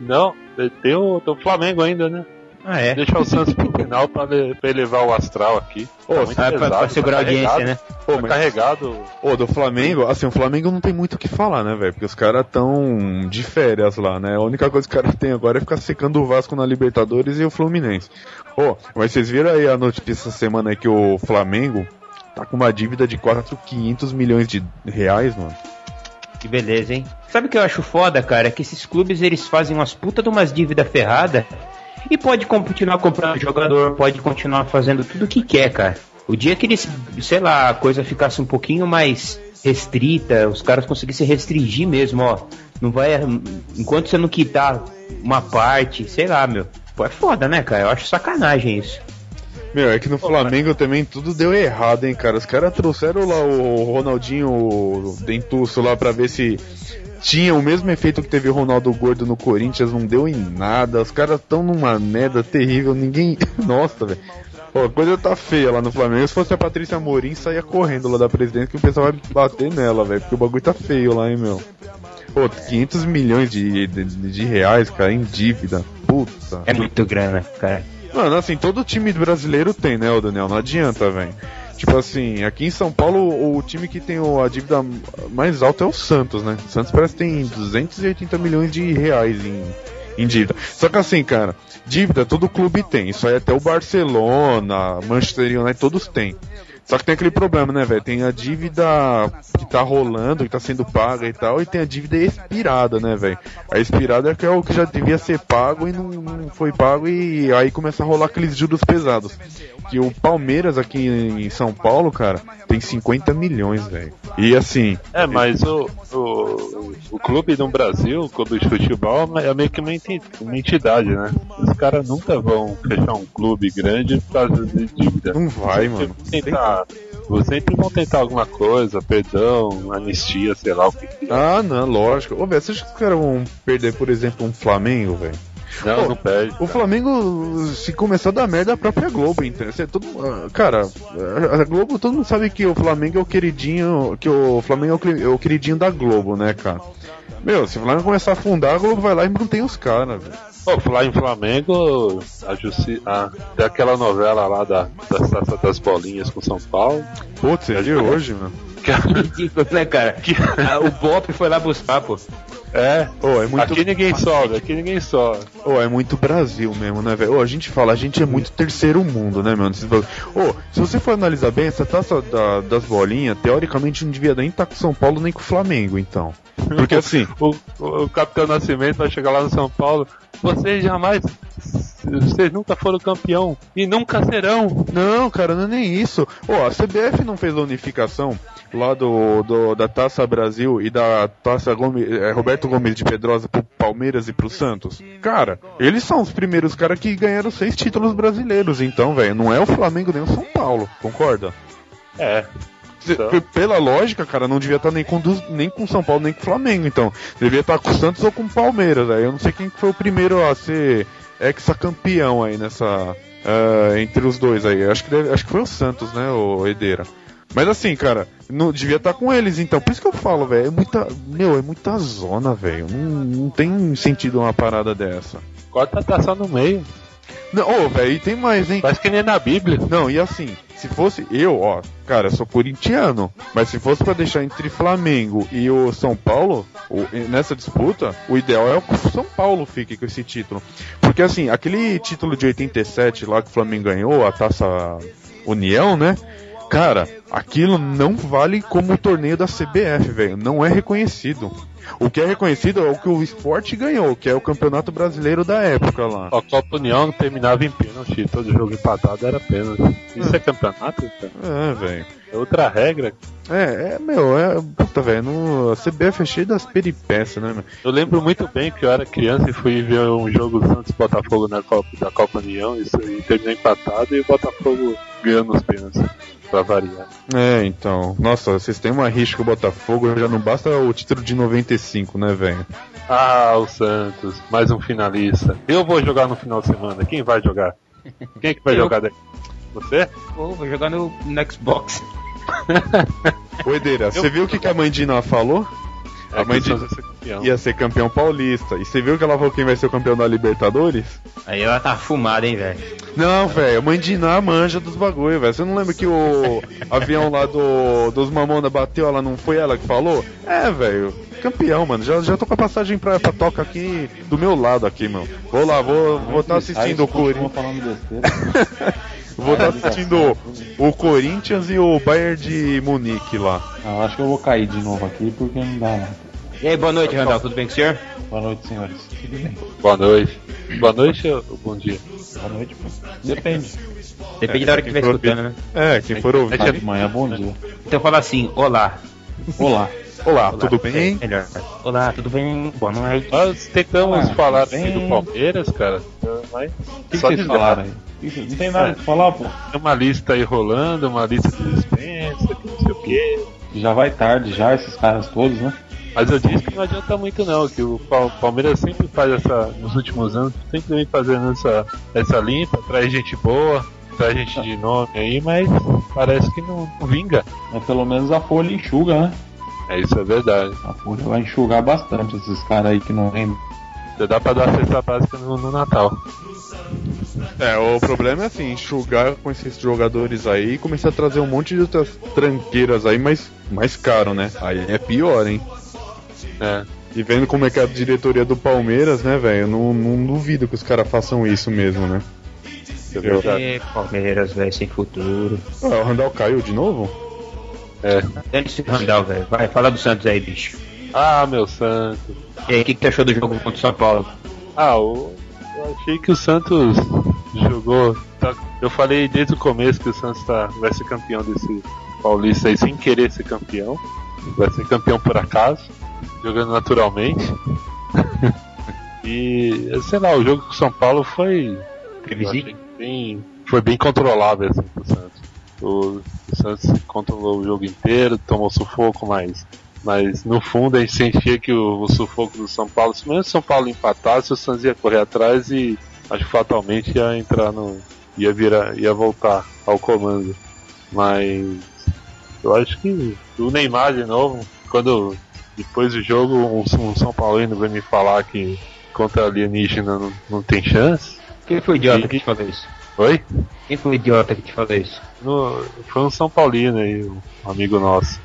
Não, tem o, tem o Flamengo ainda, né? Ah, é. Deixar o Santos pro final pra, pra elevar o astral aqui. Ô, Ah, pra, pra segurar a audiência, né? Pô, Tá mas- carregado. Ô, do Flamengo, assim, o Flamengo não tem muito o que falar, né, velho? Porque os caras tão de férias lá, né? A única coisa que os caras têm agora é ficar secando o Vasco na Libertadores e o Fluminense. Ô, mas vocês viram aí a notícia essa semana aí que o Flamengo tá com uma dívida de quase 500 milhões de reais, mano? Que beleza, hein? Sabe o que eu acho foda, cara? É que esses clubes eles fazem umas puta de umas dívidas ferradas e pode continuar comprando jogador, pode continuar fazendo tudo o que quer, cara. O dia que eles, sei lá, a coisa ficasse um pouquinho mais restrita, os caras conseguissem restringir mesmo, ó. Não vai. Enquanto você não quitar uma parte, sei lá, meu. Pô, é foda, né, cara? Eu acho sacanagem isso. Meu, é que no Flamengo também tudo deu errado, hein, cara. Os caras trouxeram lá o Ronaldinho Dentuço lá pra ver se tinha o mesmo efeito que teve o Ronaldo Gordo no Corinthians, não deu em nada. Os caras tão numa merda terrível, ninguém. Nossa, velho. Pô, a coisa tá feia lá no Flamengo. Se fosse a Patrícia Morim, saía correndo lá da presidência que o pessoal vai bater nela, velho. Porque o bagulho tá feio lá, hein, meu. Pô, 500 milhões de, de, de reais, cara, em dívida. Puta. É muito grana, cara. Mano, assim, todo time brasileiro tem, né, o Daniel? Não adianta, velho. Tipo assim, aqui em São Paulo, o, time que tem a dívida mais alta é o Santos, né? O Santos parece que tem 280 milhões de reais em, em dívida. Só que assim, cara, dívida todo clube tem. Isso aí até o Barcelona, Manchester United, todos têm. Só que tem aquele problema, né, velho? Tem a dívida que tá rolando, que tá sendo paga e tal, e tem a dívida expirada, né, velho? A expirada é que é o que já devia ser pago e não, não foi pago, e aí começa a rolar aqueles juros pesados. Que o Palmeiras aqui em São Paulo, cara, tem 50 milhões, velho. E assim, É, mas o, o, o clube no Brasil, o clube de futebol, é meio que uma enti- uma entidade, né? Os caras nunca vão fechar um clube grande por causa de dívida. não vai, mano. vão vão sempre vão tentar alguma coisa, perdão, anistia, sei lá o que. é. Ah, não, lógico. Ô, velho, você acha que caras vão perder, por exemplo, um Flamengo, velho? Não, Pô, não perde. O Flamengo, se começar a dar merda, a própria Globo, entendeu? Você, todo, ah, cara, a Globo, todo mundo sabe que o Flamengo é o queridinho, que o Flamengo é o, é o queridinho da Globo, né, cara? Meu, se o Flamengo começar a afundar, a Globo vai lá e mantém os caras, velho. Pô, falar em Flamengo, a Justi a, tem aquela novela lá da, das das bolinhas com São Paulo. Putz, você viu hoje, mano? Que, Ridículo, né, cara? Ah, o Bop foi lá buscar, pô. É, Ô, é muito, aqui ninguém sobe, aqui ninguém sobe. ô, é muito Brasil mesmo, né, velho? Ô, a gente fala, a gente é muito terceiro mundo, né, mano? Ô, se você for analisar bem, essa taça da- das bolinhas, teoricamente não devia nem estar com São Paulo nem com o Flamengo, então. Porque assim, O, o, o Capitão Nascimento vai chegar lá no São Paulo. Vocês jamais. Vocês nunca foram campeão e nunca serão. Não, cara, não é nem isso. Ó, a CBF não fez a unificação lá do, do- da Taça Brasil e da Taça Gomes, é, Roberto Gomes de Pedrosa pro Palmeiras e pro Santos. Cara, eles são os primeiros caras que ganharam seis títulos brasileiros, então, velho, não é o Flamengo nem o São Paulo, concorda? É. Então. Pela lógica, cara, não devia estar nem com nem com São Paulo nem com Flamengo, então. Devia estar com o Santos ou com o Palmeiras, aí eu não sei quem que foi o primeiro a ser ex-campeão aí nessa. ah, entre os dois aí. Acho que, deve- acho que foi o Santos, né, o Edeira. Mas assim, cara, não devia estar com eles, então. Por isso que eu falo, velho, é muita. Meu, é muita zona, velho. Não, não tem sentido uma parada dessa. Corta a taça no meio. Não, ô, velho, e tem mais, hein? Parece que nem na Bíblia. Não, e assim, se fosse eu, ó, cara, eu sou corintiano, mas se fosse pra deixar entre Flamengo e o São Paulo, o- nessa disputa, o ideal é que o São Paulo fique com esse título. Porque assim, aquele título de 87 lá que o Flamengo ganhou, a taça União, né? Cara, aquilo não vale como o torneio da CBF, velho. Não é reconhecido. O que é reconhecido é o que o esporte ganhou, que é o Campeonato Brasileiro da época lá. A Copa União terminava em pênalti. Todo jogo empatado era pênalti. Isso é campeonato? cara? É, velho. É outra regra. É, é, meu, é. Puta, velho, no- a CBF é cheia das peripécias, né, meu? Eu lembro muito bem que eu era criança e fui ver um jogo Santos Botafogo na Copa, da Copa União e, isso- e terminou empatado e o Botafogo ganhando os pênaltis. Pra variar. É, então. Nossa, vocês têm uma rixa com o Botafogo, já não basta o título de 95, né, velho? Ah, o Santos, mais um finalista. Eu vou jogar no final de semana. Quem vai jogar? Quem é que vai Eu. jogar daí? Você? Pô, vou jogar no, no Xbox. Ô, Edeira, você viu o que, que a mãe Dina falou? A mãe de... ser ia ser campeão paulista. E você viu que ela falou quem vai ser o campeão da Libertadores? Aí ela tá fumada, hein, velho? Não, velho, a mãe de Iná manja dos bagulho, velho. Você não lembra que o avião lá do, dos Mamona bateu, ela não foi ela que falou? É, velho. Campeão, mano. Já, já tô com a passagem pra, pra toca aqui do meu lado aqui, mano. Vou lá, vou estar vou tá assistindo o Corinthians. vou estar tá assistindo o Corinthians e o Bayern de Munique lá. Ah, acho que eu vou cair de novo aqui porque não dá nada. E aí, boa noite, Randall, tudo bem com o senhor? Boa noite, senhores. Tudo bem. Boa noite. Boa noite ou bom dia? Boa noite, pô. Depende. Depende é, da hora que estiver escutando, né? É, quem for ouvir. É de manhã, bom dia. Então fala assim, olá. Olá. Olá, Olá, tudo bem? Melhor. Olá, tudo bem? Boa noite. Nós tentamos Olá, falar bem... do Palmeiras, cara, mas que, que vocês falaram aí? Não tem nada pra falar, pô. Tem uma lista aí rolando, uma lista de dispensa, que não sei o quê. Já vai tarde já, esses caras todos, né? Mas eu disse que não adianta muito não, que o Palmeiras sempre faz essa, nos últimos anos, sempre vem fazendo essa, essa limpa, traz gente boa, traz gente de nome aí, mas parece que não, não vinga. Mas pelo menos a folha enxuga, né? É, isso é verdade. A folha vai enxugar bastante esses caras aí que não lembram. Dá pra dar cesta básica no, no Natal. É, o problema é assim, enxugar com esses jogadores aí e começar a trazer um monte de outras tranqueiras aí, mas mais caro, né? Aí é pior, hein? É. E vendo como é que é a diretoria do Palmeiras, né, velho? Não, não duvido que os caras façam isso mesmo, né? É, Palmeiras, velho, sem futuro. Ah, o Randall caiu de novo? É. Antes do Randall, velho. Vai, fala do Santos aí, bicho. Ah, meu Santos. E aí, o que, que tu achou do jogo contra o São Paulo? Ah, o... eu achei que o Santos jogou. Tá... Eu falei desde o começo que o Santos tá... vai ser campeão desse Paulista aí sem querer ser campeão. Vai ser campeão por acaso jogando naturalmente. e, sei lá, o jogo com o São Paulo foi. Bem, foi bem controlável assim, pro Santos. O, o Santos controlou o jogo inteiro, tomou sufoco, mas mas no fundo a gente sentia que o, o, sufoco do São Paulo, se mesmo o São Paulo empatasse, o Santos ia correr atrás e acho que fatalmente ia entrar no. ia virar, ia voltar ao comando. Mas eu acho que o Neymar de novo, quando depois do jogo, um, um São Paulino vai me falar que contra alienígena não, não tem chance. Quem foi o idiota e... que te falou isso? Oi? Quem foi o idiota que te falou isso? No, foi um São Paulino aí, um amigo nosso.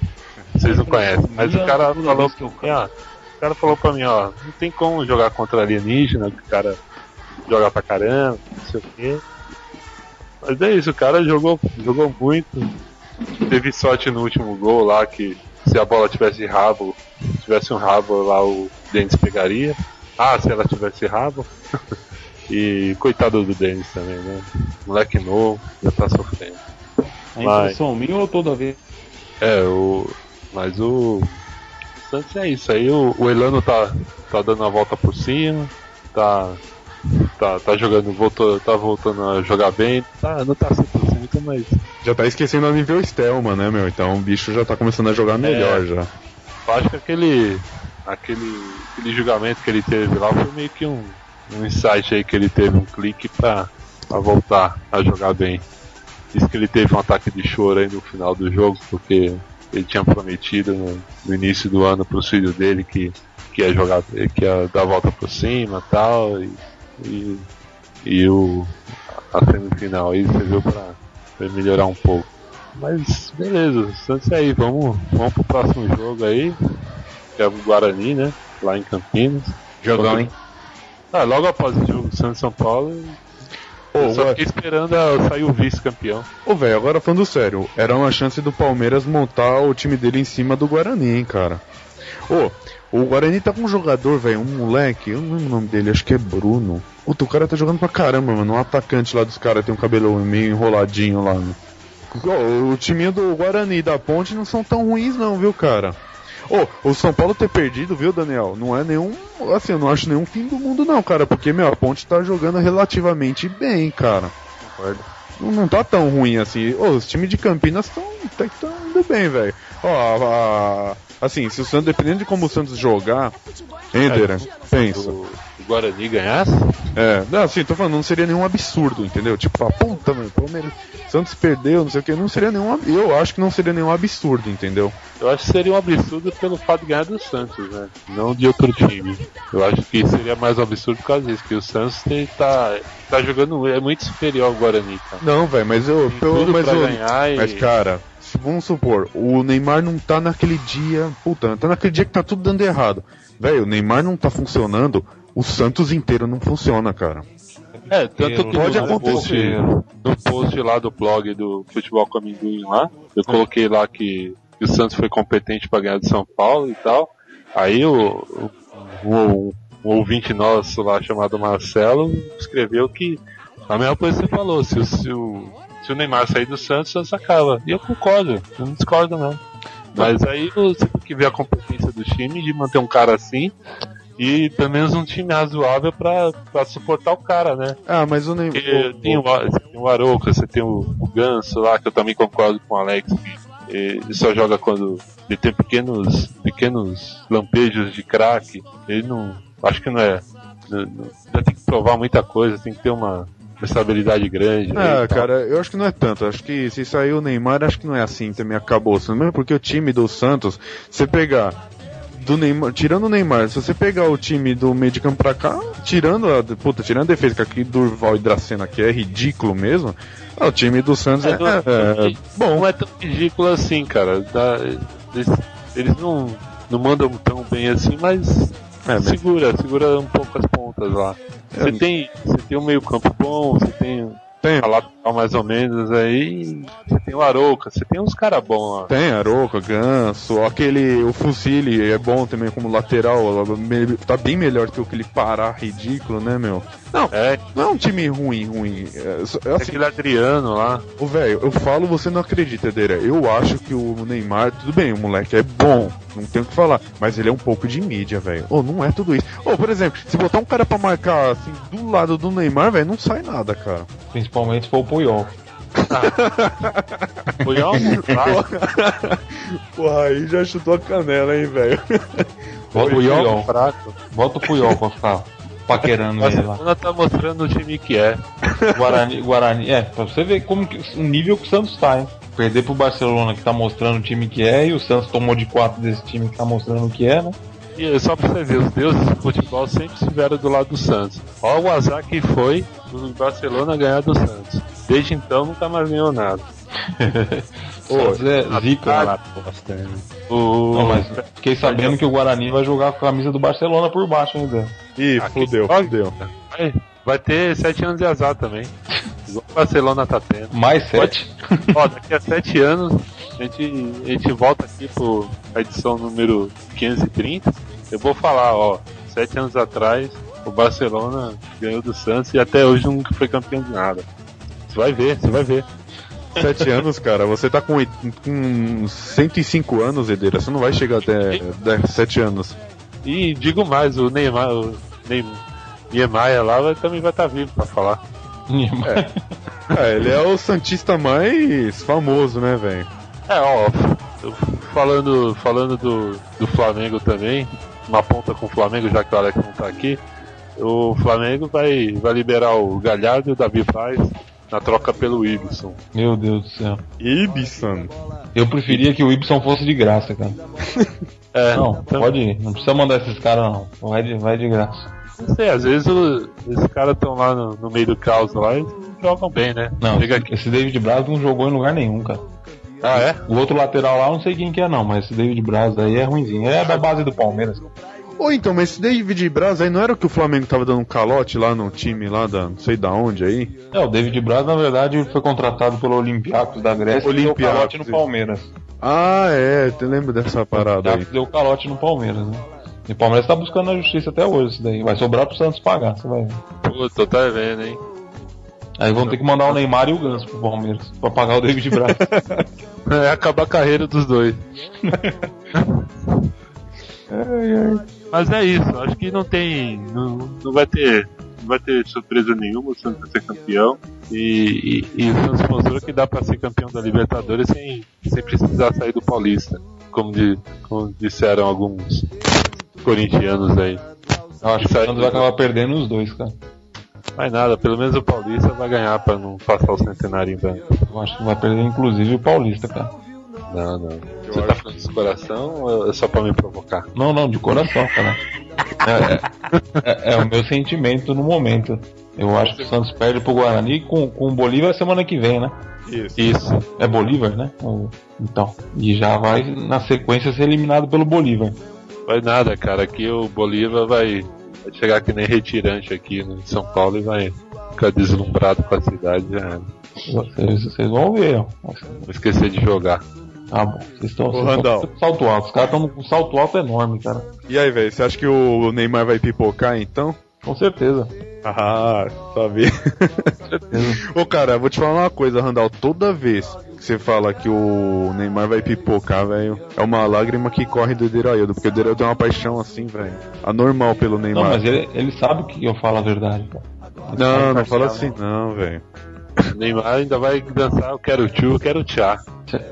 Vocês não conhecem, mas o cara falou que eu... ah, o cara falou pra mim, ó, não tem como jogar contra alienígena, o cara joga pra caramba, não sei o quê. Mas é isso, o cara jogou, jogou muito. Teve sorte no último gol lá que se a bola tivesse rabo, tivesse um rabo lá, o Denis pegaria. Ah, se ela tivesse rabo. e coitado do Denis também, né? Moleque novo, já tá sofrendo. A impressão minha ou toda vez? É, o. Mas o. Santos é isso aí, o, o Elano tá, tá dando a volta por cima, tá. Tá, tá jogando, voltou, tá voltando a jogar bem, tá, não tá 100%, mas já tá esquecendo a nível Stelma, né, meu? Então o bicho já tá começando a jogar melhor é, já. Eu acho que aquele, aquele, aquele julgamento que ele teve lá foi meio que um, um insight aí que ele teve, um clique pra, pra voltar a jogar bem. Diz que ele teve um ataque de choro aí no final do jogo, porque ele tinha prometido no, no início do ano pro filho dele que, que ia jogar, que ia dar a volta por cima tal, e e, e o, a semifinal aí serviu pra Vai melhorar um pouco. Mas beleza, Santos é aí, vamos, vamos pro próximo jogo aí. Que é o Guarani, né? Lá em Campinas. Jogão, hein? Ah, logo após o jogo Santos São Paulo. Oh, só fiquei esperando a, sair o vice-campeão. Ô, velho, agora falando sério, era uma chance do Palmeiras montar o time dele em cima do Guarani, hein, cara. Ô, o Guarani tá com um jogador, velho, um moleque, eu não lembro o nome dele, acho que é Bruno. Puta, o cara tá jogando pra caramba, mano. Um atacante lá dos caras tem um cabelo meio enroladinho lá. Né? O, o timinho do Guarani da Ponte não são tão ruins não, viu, cara? Oh, o São Paulo ter perdido, viu, Daniel? Não é nenhum. Assim, eu não acho nenhum fim do mundo, não, cara. Porque, meu, a Ponte tá jogando relativamente bem, cara. Concordo. Não, não tá tão ruim assim. Oh, os times de Campinas estão tá, indo bem, velho. Ó, oh, assim, se o Santos, dependendo de como o Santos jogar, Ender, é, pensa. O, Guarani ganhasse? É, não, assim, tô falando, não seria nenhum absurdo, entendeu? Tipo, a puta, mano, Palmeiras, Santos perdeu, não sei o que, não seria nenhum. Eu acho que não seria nenhum absurdo, entendeu? Eu acho que seria um absurdo pelo fato de ganhar do Santos, né? Não de outro time. Eu acho que seria mais um absurdo por causa disso, que o Santos tá, tá jogando é muito superior ao Guarani, cara. Não, velho, mas eu. Tem Pelo, mas, eu- e- mas, cara, se- vamos supor, o Neymar não tá naquele dia. Puta, não tá naquele dia que tá tudo dando errado. Velho, o Neymar não tá funcionando, o Santos inteiro não funciona, cara. É, tanto que Pode no acontecer. Post, no post lá do blog do Futebol com Amendoim lá, eu coloquei lá que, que o Santos foi competente para ganhar de São Paulo e tal. Aí o, o, o- um ouvinte nosso lá chamado Marcelo escreveu que a mesma coisa que você falou, se o, se o, se o Neymar sair do Santos, o Santos acaba. E eu concordo, eu não discordo não. Mas aí você tem que ver a competência do time de manter um cara assim e pelo menos um time razoável pra, pra suportar o cara, né? Ah, mas o Neymar. Tem o, você tem o Arouca, você tem o, o Ganso lá, que eu também concordo com o Alex, que ele só joga quando ele tem pequenos, pequenos lampejos de craque. Ele não. Acho que não é. Não, não, tem que provar muita coisa, tem que ter uma, estabilidade grande. aí Ah, cara, eu acho que não é tanto. Acho que se sair o Neymar, acho que não é assim também acabou. Mesmo porque o time do Santos, você pegar do Neymar, tirando o Neymar, se você pegar o time do meio de campo pra cá, tirando a, puta, tirando a defesa, que aqui Durval e Dracena que é ridículo mesmo, ah, o time do Santos é, É, não- é, é bom. Não é tão ridículo assim, cara. Dá- eles, eles não, não mandam tão bem assim, mas É, segura, segura um pouco as pontas lá. Você É. tem, você tem um meio campo bom, você tem Tem. a lateral mais ou menos aí, você tem o Arouca, você tem uns caras bons lá. Tem Aroca, Ganso, aquele, o Fusili é bom também como lateral, tá bem melhor que aquele Pará ridículo, né, meu? Não, É, não é um time ruim, ruim. É, é tem assim, aquele Adriano lá. Ô, velho, eu falo, você não acredita, Deira. Eu acho que o Neymar, tudo bem, o moleque é bom, não tenho o que falar, mas ele é um pouco de mídia, velho. Ô, não é tudo isso. Ô, por exemplo, se botar um cara pra marcar, assim, do lado do Neymar, velho, não sai nada, cara. Principalmente se for o Puyol. Um fraco. Porra, aí já chutou a canela, hein, velho. Bota o Puyol Puyol. fraco. Bota o Puyol pra ficar paquerando ele lá. ela tá mostrando o time que é. Guarani, Guarani, é, pra você ver como que, o nível que o Santos tá, hein? Perder pro Barcelona que tá mostrando o time que é e o Santos tomou de 4 desse time que tá mostrando o que é, né? E só pra você ver, os deuses do futebol sempre estiveram do lado do Santos. Olha o azar que foi do Barcelona ganhar do Santos. Desde então nunca mais ganhou nada. Santos é zica. Aposta, né? O... Não, mas fiquei sabendo que o Guarani vai jogar com a camisa do Barcelona por baixo ainda. Ih, fudeu, fudeu. vai, vai ter sete anos de azar também. Igual o Barcelona tá tendo. Mais 7. Ó, daqui a sete anos a gente, a gente volta aqui pro a edição número 530. Eu vou falar, ó, sete anos atrás o Barcelona ganhou do Santos e até hoje nunca foi campeão de nada. Você vai ver, você vai ver. Sete anos, cara, você tá com, com 105 anos, Edeira, você não vai chegar até 10, 7 anos. E digo mais, o Neymar, o Neymar, Niemeyer lá vai- também vai estar vivo pra falar. É, ele é o Santista mais famoso, né, velho? É, ó, falando, falando do, do Flamengo também, uma ponta com o Flamengo, já que o Alex não tá aqui, o Flamengo vai, vai liberar o Galhardo e o Davi Paz na troca pelo Ibson. Meu Deus do céu. Ibson. Eu preferia que o Ibson fosse de graça, cara. É, Não, então, pode ir. Não precisa mandar esses caras, não. Vai de, vai de graça. não sei, às vezes o- esses caras estão lá no, no meio do caos lá e jogam bem, né? Não, Chega aqui. esse David Braz não jogou em lugar nenhum, cara. Ah, é? O outro lateral lá, eu não sei quem que é, não, mas esse David Braz aí é ruimzinho. É da base do Palmeiras. Ou então, mas esse David Braz aí não era o que o Flamengo tava dando um calote lá no time lá da não sei da onde aí? É, o David Braz, na verdade, foi contratado pelo Olympiacos da Grécia e deu Olympiacos, calote no. Palmeiras. Ah, é, te lembro dessa parada aí. Olympiacos deu calote no Palmeiras, né? E o Palmeiras tá buscando na justiça até hoje isso daí. Vai sobrar pro Santos pagar, você vai ver. Puta, tá vendo, hein? Aí vão ter que mandar o Neymar e o Ganso pro Palmeiras pra pagar o David Braz. É acabar a carreira dos dois. Mas é isso, acho que não tem. Não, não vai ter. Não vai ter surpresa nenhuma, o Santos vai ser campeão. E, e, e o Santos mostrou que dá pra ser campeão da Libertadores sem, sem precisar sair do Paulista. Como, de, como disseram alguns corintianos aí. Eu acho que o Santos vai acabar perdendo os dois, cara. Mas nada, pelo menos o Paulista vai ganhar pra não passar o centenário em branco. Eu acho que vai perder inclusive o Paulista, cara. Não, não. Você tá falando de coração ou é só pra me provocar? Não, não, de coração, cara. É, é, é o meu sentimento no momento. Eu acho que o Santos perde pro Guarani com, com o Bolívar semana que vem, né? Isso. Isso. É Bolívar, né? Ou- Então. E já vai na sequência ser eliminado pelo Bolívar. Vai nada, cara. Aqui o Bolívar vai, vai chegar que nem retirante aqui em São Paulo e vai ficar deslumbrado com a cidade. Já era. Vocês, vocês vão ver, ó. Vou esquecer de jogar. Tá bom. Vocês estão com salto alto. Os caras estão com salto alto enorme, cara. E aí, velho, você acha que o Neymar vai pipocar então? Com certeza. Ah, sabia. Com certeza. Ô, cara, vou te falar uma coisa, Randall. Toda vez que você fala que o Neymar vai pipocar, velho, é uma lágrima que corre do Deraildo, porque o Deraildo tem uma paixão assim, velho. Anormal pelo Não, Neymar. mas ele, ele sabe que eu falo a verdade, cara. não, não fala assim, não, velho. Neymar ainda vai dançar Eu quero tchu, eu quero tchá.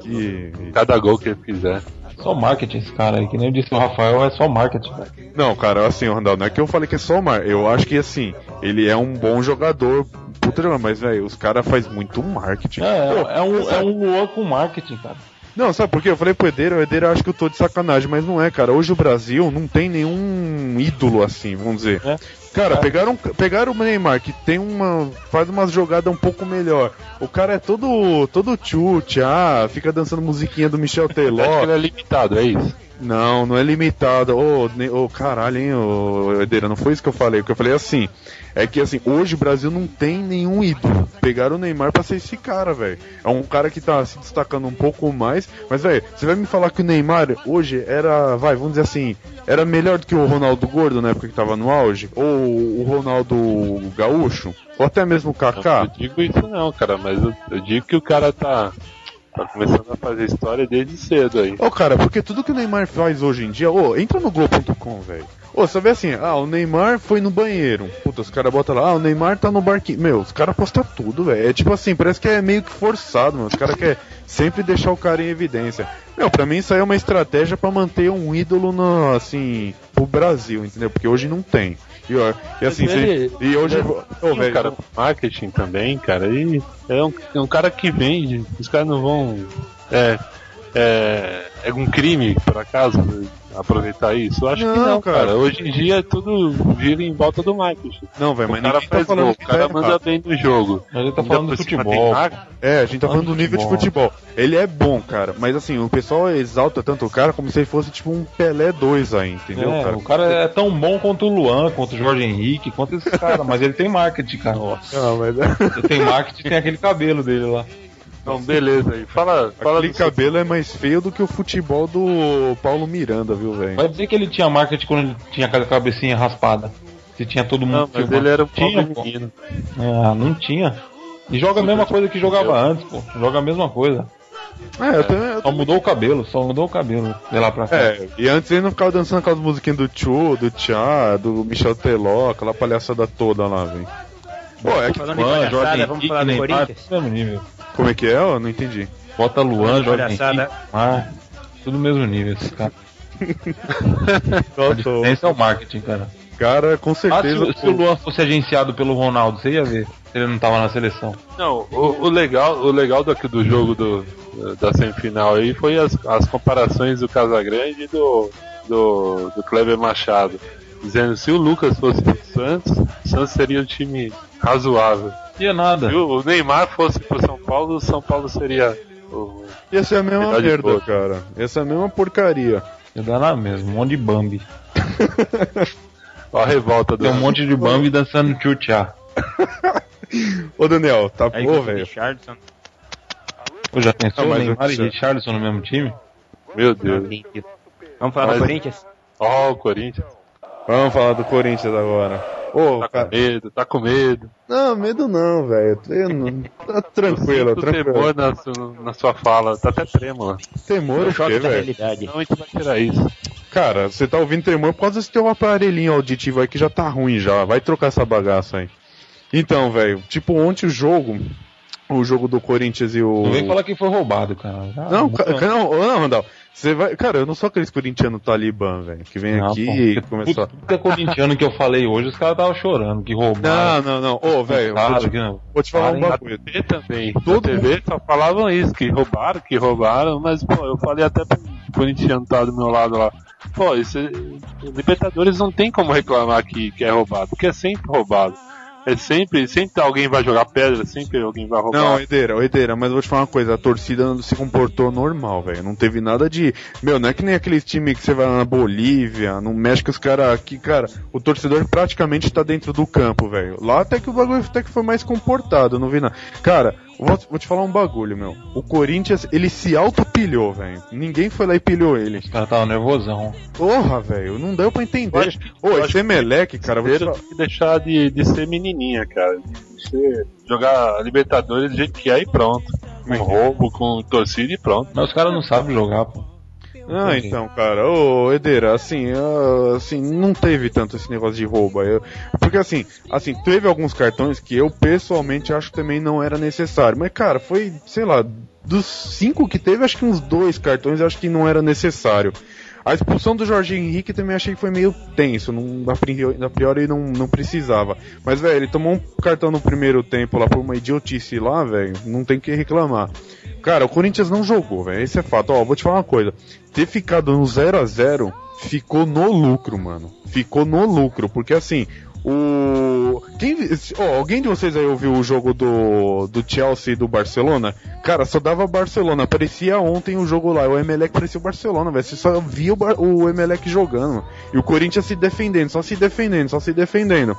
Que... Cada gol que ele fizer. Só marketing esse cara aí, que nem disse o Rafael, é só marketing, cara. Não, cara, assim, Randall, não é que eu falei que é só o Mar. Eu acho que, assim, ele é um bom jogador, puta jogador, mas, velho, os caras fazem muito marketing. É, Pô, é, um, é um Luan com marketing, cara. Não, sabe por quê? Eu falei pro Edeira, o Edeira acha que eu tô de sacanagem, mas não é, cara. Hoje o Brasil não tem nenhum ídolo assim, vamos dizer. É. Cara, É. pegaram, pegaram o Neymar, que tem uma. faz umas jogadas um pouco melhor. O cara é todo. todo chute, ah, fica dançando musiquinha do Michel que ele Teló. é limitado, é isso. Não, não é limitado. Ô, ne- ô, caralho, hein, ô, Edeira, não foi isso que eu falei. O que eu falei é assim. É que assim, hoje o Brasil não tem nenhum ídolo. Pegaram o Neymar pra ser esse cara, velho. É um cara que tá se destacando um pouco mais. Mas, velho, você vai me falar que o Neymar hoje era, vai, vamos dizer assim, era melhor do que o Ronaldo Gordo na época que tava no auge? Ou o Ronaldo Gaúcho? Ou até mesmo o Eu Kaká? digo isso não, cara, mas eu, eu digo que o cara tá, tá começando a fazer história desde cedo aí. Ô, cara, porque tudo que o Neymar faz hoje em dia, ô, entra no Globo.com, velho. Ô, você vê assim, ah, o Neymar foi no banheiro. Puta, os caras botam lá, ah, o Neymar tá no barquinho. Meu, os caras postam tudo, velho. É tipo assim, parece que é meio que forçado, mano. Os caras querem sempre deixar o cara em evidência. Meu, pra mim isso aí é uma estratégia pra manter um ídolo no, assim, pro Brasil, entendeu? Porque hoje não tem. E, ó, e assim, ele- e hoje. Tem um velho, cara com marketing também, cara, e é um, é um cara que vende. Os caras não vão. É, é, é um crime, por acaso, aproveitar isso? Eu acho que Não, não, cara. cara. Hoje em dia tudo gira em volta do marketing. não, velho, O mas cara ninguém tá faz falando gol, o cara tá manda errado. bem no jogo. Mas ele tá falando do futebol. tem. É, a gente tá falando do nível de futebol. Ele é bom, cara, mas assim, o pessoal exalta tanto o cara como se ele fosse tipo um Pelé 2 aí, entendeu, É, cara? o cara é tão bom quanto o Luan, quanto o Jorge Henrique, quanto esse cara, mas ele tem marketing, cara. Não, mas Ele tem marketing tem aquele cabelo dele lá. Então, beleza aí. Fala, fala aquele cabelo é mais feio do que o futebol do Paulo Miranda, viu, velho? Vai dizer que ele tinha marketing quando ele tinha a cabecinha raspada. Se tinha todo mundo. Não, mas ele era um tinha, pobre pô. menino. Ah, não tinha. E joga a mesma coisa que jogava antes, pô. Joga a mesma coisa. É, eu também. eu- Só mudou o cabelo, só mudou o cabelo. De lá pra cá. É, e antes ele não ficava dançando aquelas musiquinhas do Chu, do Tchá, do Michel Teló, aquela palhaçada toda lá, velho. Pô, é que. Falando em Luan, palhaçada, Jorge vamos falar do Corinthians? Como é que é? Eu não entendi. Bota Luan. Henrique, Neymar, tudo no mesmo nível, esse cara. A Nossa, o diferença é o marketing, cara. cara, com Ah, certeza. se, se o Luan fosse agenciado pelo Ronaldo, você ia ver. Se ele não tava na seleção. Não, o, o legal, o legal daqui do jogo do, da semifinal aí foi as, as comparações do Casagrande e do, do, do Kleber Machado. Dizendo se o Lucas fosse pro Santos, o Santos seria um time razoável. Ia nada. Se o Neymar fosse pro São Paulo, o São Paulo seria o. Ia ser a mesma merda, cara. Ia ser a mesma porcaria. Ia dar na mesma, um monte de Bambi. a revolta do. Tem um monte de Bambi dançando tchutchá. Ô, Daniel, tá Aí bom, velho? Richardson. Pô, já pensou Ah, mas Neymar e Richarlison no mesmo time? Meu Deus. Vamos falar Mas- do Corinthians? Ó, o Corinthians. Vamos falar do Corinthians agora. Ô, Tá cara. com medo, tá com medo. Não, medo não, velho. Não- Tá tranquilo, tranquilo. temor na, su- na sua fala, tá até trêmula. Temor o quê, velho? Não, a gente vai tirar isso. Cara, você tá ouvindo tremor por causa desse teu aparelhinho auditivo aí que já tá ruim já. Vai trocar essa bagaça aí. Então, velho, tipo, ontem o jogo. O jogo do Corinthians e o. Não vem falar que foi roubado, cara. Já- Não, ca- não, não, Randall. Você vai. Cara, eu não sou aqueles corintiano talibã, velho. Que vem Não, aqui pô, e começou. Que é corintiano que eu falei hoje, os caras estavam chorando, que roubaram. Não, não, não. Ô, velho, vou, te- falar um Parem. bagulho. TV também. Todo Todo TV só falavam isso, que roubaram, que roubaram, mas pô, eu falei até pro corintiano tá do meu lado lá. Pô, isso, é- Libertadores não tem como reclamar que, que é roubado, porque é sempre roubado. É sempre, sempre alguém vai jogar pedra, sempre alguém vai roubar. Não, Oideira, Oideira, mas vou te falar uma coisa, a torcida se comportou normal, velho. Não teve nada de. Meu, não é que nem aqueles times que você vai na Bolívia, no México, os caras aqui, cara, o torcedor praticamente tá dentro do campo, velho. Lá até que o bagulho até que foi mais comportado, não vi nada. Cara, vou, vou te falar um bagulho, meu. O Corinthians, ele se autopilhou, velho. Ninguém foi lá e pilhou ele. Os caras estavam nervosão. Porra, velho, não deu pra entender. Ô, esse acho que Emelec, cara, eu vou te falar. que deixar de, de ser menininha, cara. De ser- jogar Libertadores do jeito que é e pronto. Com roubo, com torcida e pronto. Mas os caras não sabem jogar, pô. Ah, então, cara, ô Edera, assim, ah, assim, não teve tanto esse negócio de roubo. Eu, porque assim, assim, teve alguns cartões que eu pessoalmente acho que também não era necessário. Mas, cara, foi, sei lá, dos cinco que teve, acho que uns dois cartões eu acho que não era necessário. A expulsão do Jorge Henrique também achei que foi meio tenso, não, a priori, a priori não, não precisava. Mas, velho, ele tomou um cartão no primeiro tempo lá por uma idiotice lá, velho, não tem que reclamar. Cara, o Corinthians não jogou, velho, esse é fato. Ó, vou te falar uma coisa, ter ficado no 0 a 0 ficou no lucro, mano. Ficou no lucro, porque assim, o. Quem... ó, alguém de vocês aí ouviu o jogo do, do Chelsea e do Barcelona? Cara, só dava Barcelona. Parecia ontem o jogo lá. O Emelec parecia o Barcelona, velho. Você só via o, Bar... o Emelec jogando. E o Corinthians se defendendo, só se defendendo, só se defendendo.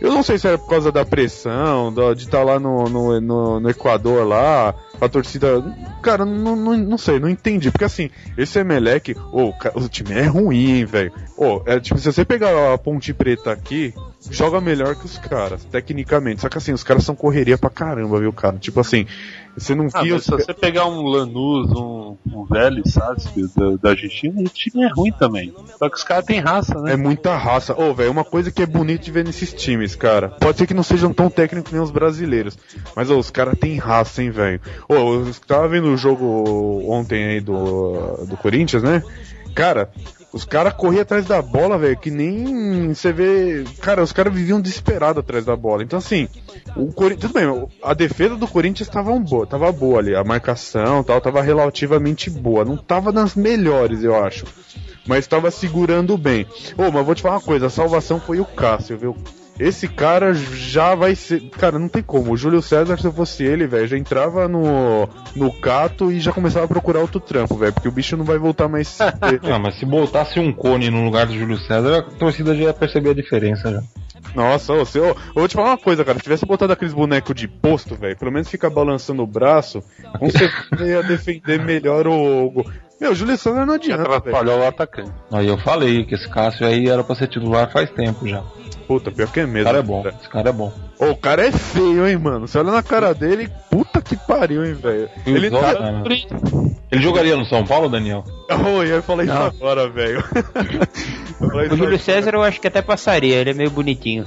Eu não sei se era por causa da pressão, de estar lá no, no, no, no Equador lá, a torcida. Cara, não, não, não sei, não entendi. Porque assim, esse Emelec, ca- o time é ruim, hein, velho. Ô, é tipo, se você pegar a Ponte Preta aqui, joga melhor que os caras, tecnicamente. Só que assim, os caras são correria pra caramba, viu, cara? Tipo assim, você não Ah, mas se você pegar um Lanús, um, um velho, sabe, da, da Argentina, o time é ruim também. Só que os caras têm raça, né? É muita raça. Ô, velho, uma coisa que é bonito de ver nesses times, cara. Pode ser que não sejam tão técnicos nem os brasileiros. Mas, ô, os caras têm raça, hein, velho. Ô, eu tava vendo o jogo ontem aí do, do Corinthians, né? Cara, os caras corriam atrás da bola, velho, que nem você vê. Cara, os caras viviam desesperados atrás da bola. Então, assim, o Corinthians. Tudo bem, a defesa do Corinthians tava boa, tava boa ali. A marcação tal, tava relativamente boa. Não tava nas melhores, eu acho mas estava segurando bem. Ô, mas vou te falar uma coisa, a salvação foi o Cássio, viu? Esse cara já vai ser. Cara, não tem como. O Júlio César, se eu fosse ele, velho, já entrava no, no cato e já começava a procurar outro trampo, velho, porque o bicho não vai voltar mais. Não, mas se botasse um cone no lugar do Júlio César, a torcida já ia perceber a diferença já. Nossa, ô, se eu, eu vou te falar uma coisa, cara. Se tivesse botado aqueles bonecos de posto, velho, pelo menos ficar balançando o braço, com certeza ia defender melhor o. Meu, o Júlio César não adianta. Atrapalhou o atacante. Aí eu falei que esse Cássio aí era pra ser titular faz tempo já. Puta, pior que é mesmo. Esse cara é bom, cara. esse cara é bom. Ô, o cara é feio, hein, mano. Você olha na cara dele, puta que pariu, hein, velho. Ele tá. né? Ele jogaria no São Paulo, Daniel? Oh, eu falei isso Não. agora, velho. O isso Júlio. César eu acho que até passaria, ele é meio bonitinho.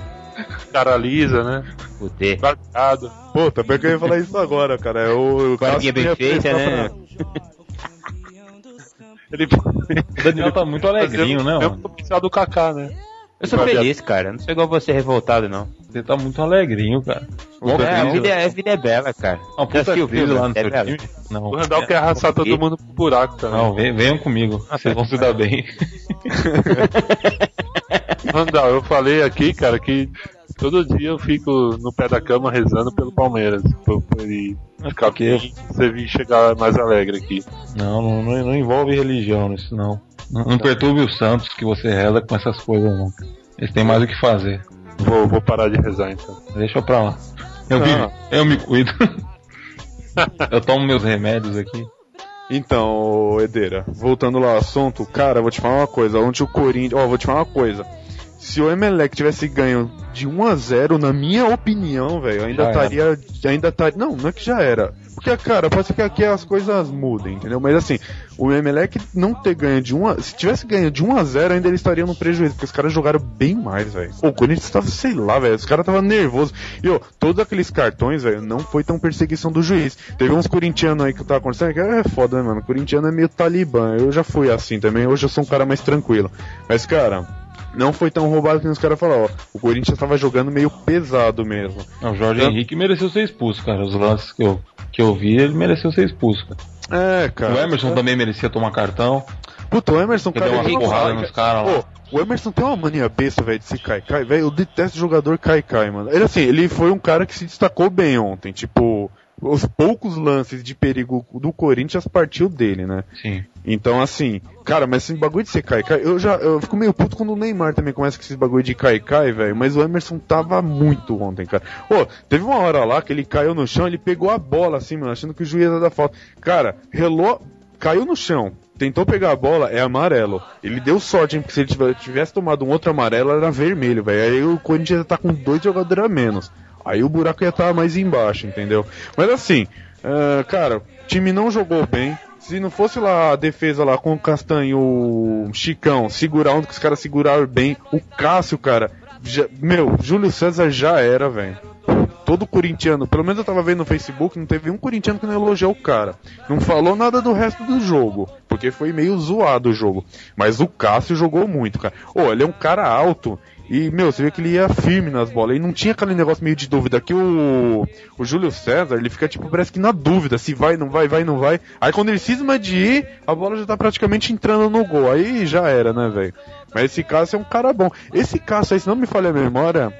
Cara lisa, né? Puta. Largado. Puta, pior que eu ia falar isso agora, cara. É o, o Barbinha bem feita, né? Ele O Daniel tá muito alegrinho, né, É potencial do Kaká, né? Eu sou feliz, cara. Não sou igual você revoltado, não. Você tá muito alegrinho, cara. Igual É, a, vida, a vida é bela, cara. Já puta assistiu o filme? lá no É seu bela. time? Não. O Randall quer arrastar todo mundo pro buraco também. Não, vem- venham comigo. Vocês vão se dar bem. Randall, eu falei aqui, cara, que todo dia eu fico no pé da cama rezando pelo Palmeiras. Pra, pra ele ficar por quê? bem, você vir chegar mais alegre aqui. Não, não, não, envolve religião nisso, não. Não, não perturbe os santos que você reza com essas coisas, não. Eles têm mais o que fazer. Vou, vou parar de rezar então. Deixa pra lá. Eu, Ah. vivo, eu me cuido. eu tomo meus remédios aqui. Então, Edeira, voltando lá ao assunto, cara, eu vou te falar uma coisa. Onde o Corinthians. Ó, vou te falar uma coisa. Se o Emelec tivesse ganho de 1 a 0 na minha opinião, velho, ainda estaria. Ainda estaria. Não, não é que já era. Porque, cara, pode ser que aqui as coisas mudem, entendeu? Mas assim, o Emelec não ter ganho de 1 a... Se tivesse ganho de 1 a 0 ainda eles estariam no prejuízo, porque os caras jogaram bem mais, velho. O Corinthians tava, sei lá, velho. Os caras tava nervoso. E, ó, todos aqueles cartões, velho, não foi tão perseguição do juiz. Teve uns corintianos aí que eu tava conversando, que é foda, né, mano? Corintiano é meio talibã. Eu já fui assim também, hoje eu sou um cara mais tranquilo. Mas, cara, não foi tão roubado que os caras falaram. O Corinthians tava jogando meio pesado mesmo. Não, o Jorge Henrique mereceu ser expulso, cara. Os lances que eu, que eu vi, ele mereceu ser expulso, cara. É, cara. O Emerson também merecia tomar cartão. Puta, o Emerson, Ele cara. deu uma porrada nos caras lá. O Emerson tem uma mania besta, velho, de se cai-cai, velho. Eu detesto jogador cai-cai, mano. Ele, assim, ele foi um cara que se destacou bem ontem. Tipo, os poucos lances de perigo do Corinthians partiu dele, né? Sim. Então, assim, cara, mas esse bagulho de ser cai-cai, eu já eu fico meio puto quando o Neymar também começa com esse bagulho de cai-cai, velho. Mas o Emerson tava muito ontem, cara. Pô, teve uma hora lá que ele caiu no chão, ele pegou a bola, assim, mano, achando que o juiz ia dar falta. Cara, relou, caiu no chão, tentou pegar a bola, é amarelo. Ele deu sorte, hein, porque se ele tivesse, tomado um outro amarelo, era vermelho, velho. Aí o Corinthians ia tá com dois jogadores a menos. Aí o buraco ia estar mais embaixo, entendeu? Mas assim, é, cara, time não jogou bem. Se não fosse lá a defesa lá com o Castanho o Chicão segurar onde que os caras seguraram bem, o Cássio, cara, já- meu, Júlio César já era, velho. Todo corintiano, pelo menos eu tava vendo no Facebook, não teve um corintiano que não elogiou o cara. Não falou nada do resto do jogo, porque foi meio zoado o jogo. Mas o Cássio jogou muito, cara. Ô, ele é um cara alto. E, meu, você vê que ele ia firme nas bolas. E não tinha aquele negócio meio de dúvida. Que o, o Júlio César, ele fica, tipo, parece que na dúvida. Se vai, não vai, vai, não vai. Aí quando ele cisma de ir, a bola já tá praticamente entrando no gol. Aí já era, né, velho? Mas esse Cássio é um cara bom. Esse Cássio aí, se não me falha a memória,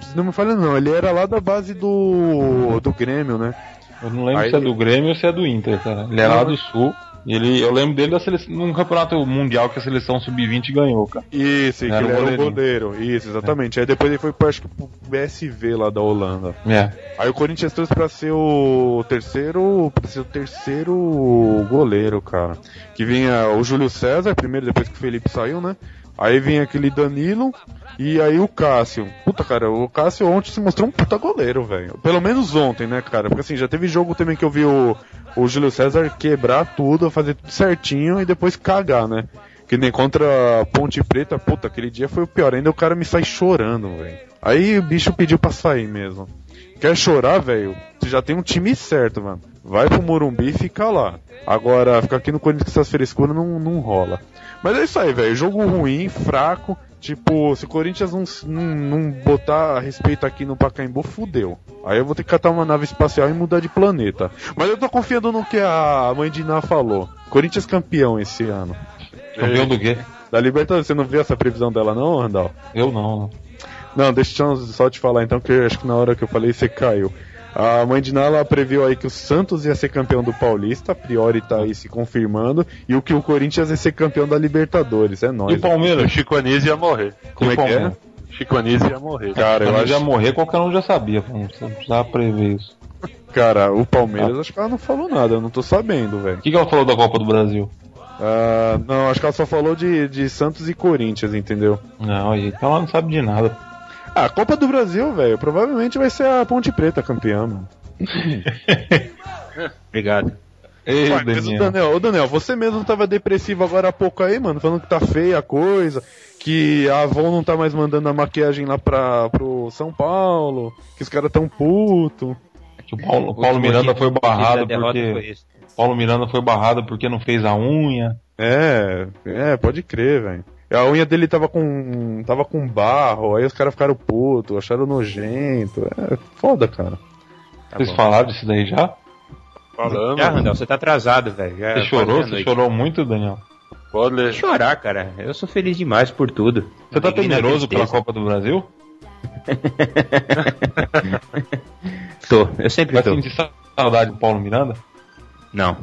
se não me falha não, ele era lá da base do, do Grêmio, né? Eu não lembro Aí- se é do Grêmio ou se é do Inter, cara. Ele é lá do Sul. Ele, eu lembro dele da seleção, num campeonato mundial que a seleção sub-20 ganhou, cara. Isso, que Era ele o era o goleiro. Isso, exatamente. Aí depois ele foi, pro, acho que, pro BSV lá da Holanda. É. Aí o Corinthians trouxe pra ser o terceiro. pra ser o terceiro goleiro, cara. Que vinha o Júlio César, primeiro depois que o Felipe saiu, né? Aí vinha aquele Danilo e aí o Cássio. Puta, cara, o Cássio ontem se mostrou um puta goleiro, velho. Pelo menos ontem, né, cara? Porque assim, já teve jogo também que eu vi o, o Júlio César quebrar tudo, fazer tudo certinho e depois cagar, né? Que nem contra a Ponte Preta, puta, aquele dia foi o pior. Ainda o cara me sai chorando, velho. Aí o bicho pediu pra sair mesmo. Quer chorar, velho? Você já tem um time certo, mano. Vai pro Morumbi e fica lá. Agora, ficar aqui no Corinthians com essas frescuras não, não rola. Mas é isso aí, velho. Jogo ruim, fraco. Tipo, se o Corinthians não, não, não botar respeito aqui no Pacaembu, fudeu. Aí eu vou ter que catar uma nave espacial e mudar de planeta. Mas eu tô confiando no que a mãe de Iná falou. Corinthians campeão esse ano. Campeão do quê? Da Libertadores, você não viu essa previsão dela não, Randall? Eu não, não. Deixa eu só te falar então, que acho que na hora que eu falei você caiu. A mãe de Nala previu aí que o Santos ia ser campeão do Paulista, a priori tá aí se confirmando, e o que o Corinthians ia ser campeão da Libertadores, é E nóis. o Palmeiras? O Chico Anísio ia morrer. Como E é que é? Chico Anísio ia morrer. Cara, eu acho, já morrer, qualquer um já sabia. pô, Não precisava prever isso. cara, o Palmeiras acho que ela não falou nada, eu não tô sabendo, velho. O que, que ela falou da Copa do Brasil? Ah, não, acho que ela só falou de, de Santos e Corinthians, entendeu? Não, então ela não sabe de nada. Ah, a Copa do Brasil, velho, provavelmente vai ser a Ponte Preta campeã, mano. Obrigado. Ei, Ué, Daniel. Daniel, ô Daniel, você mesmo tava depressivo agora há pouco aí, mano, falando que tá feia a coisa, que a Avon não tá mais mandando a maquiagem lá pra, pro São Paulo, que os caras tão puto. Que o Paulo, O Paulo Miranda foi barrado porque. Paulo Miranda foi barrado porque não fez a unha. É, é, pode crer, velho. A unha dele tava com. tava com barro, aí os caras ficaram putos, acharam nojento. É foda, cara. Tá Vocês bom. falaram disso daí já? Falando. Já, Randall, você tá atrasado, velho. Você chorou? Você chorou muito, Daniel? Pode ler. Chorar, cara. Eu sou feliz demais por tudo. Você tá temeroso pela. Copa do Brasil? Tô, eu sempre Vai tô. sentir saudade do Paulo Miranda? Não,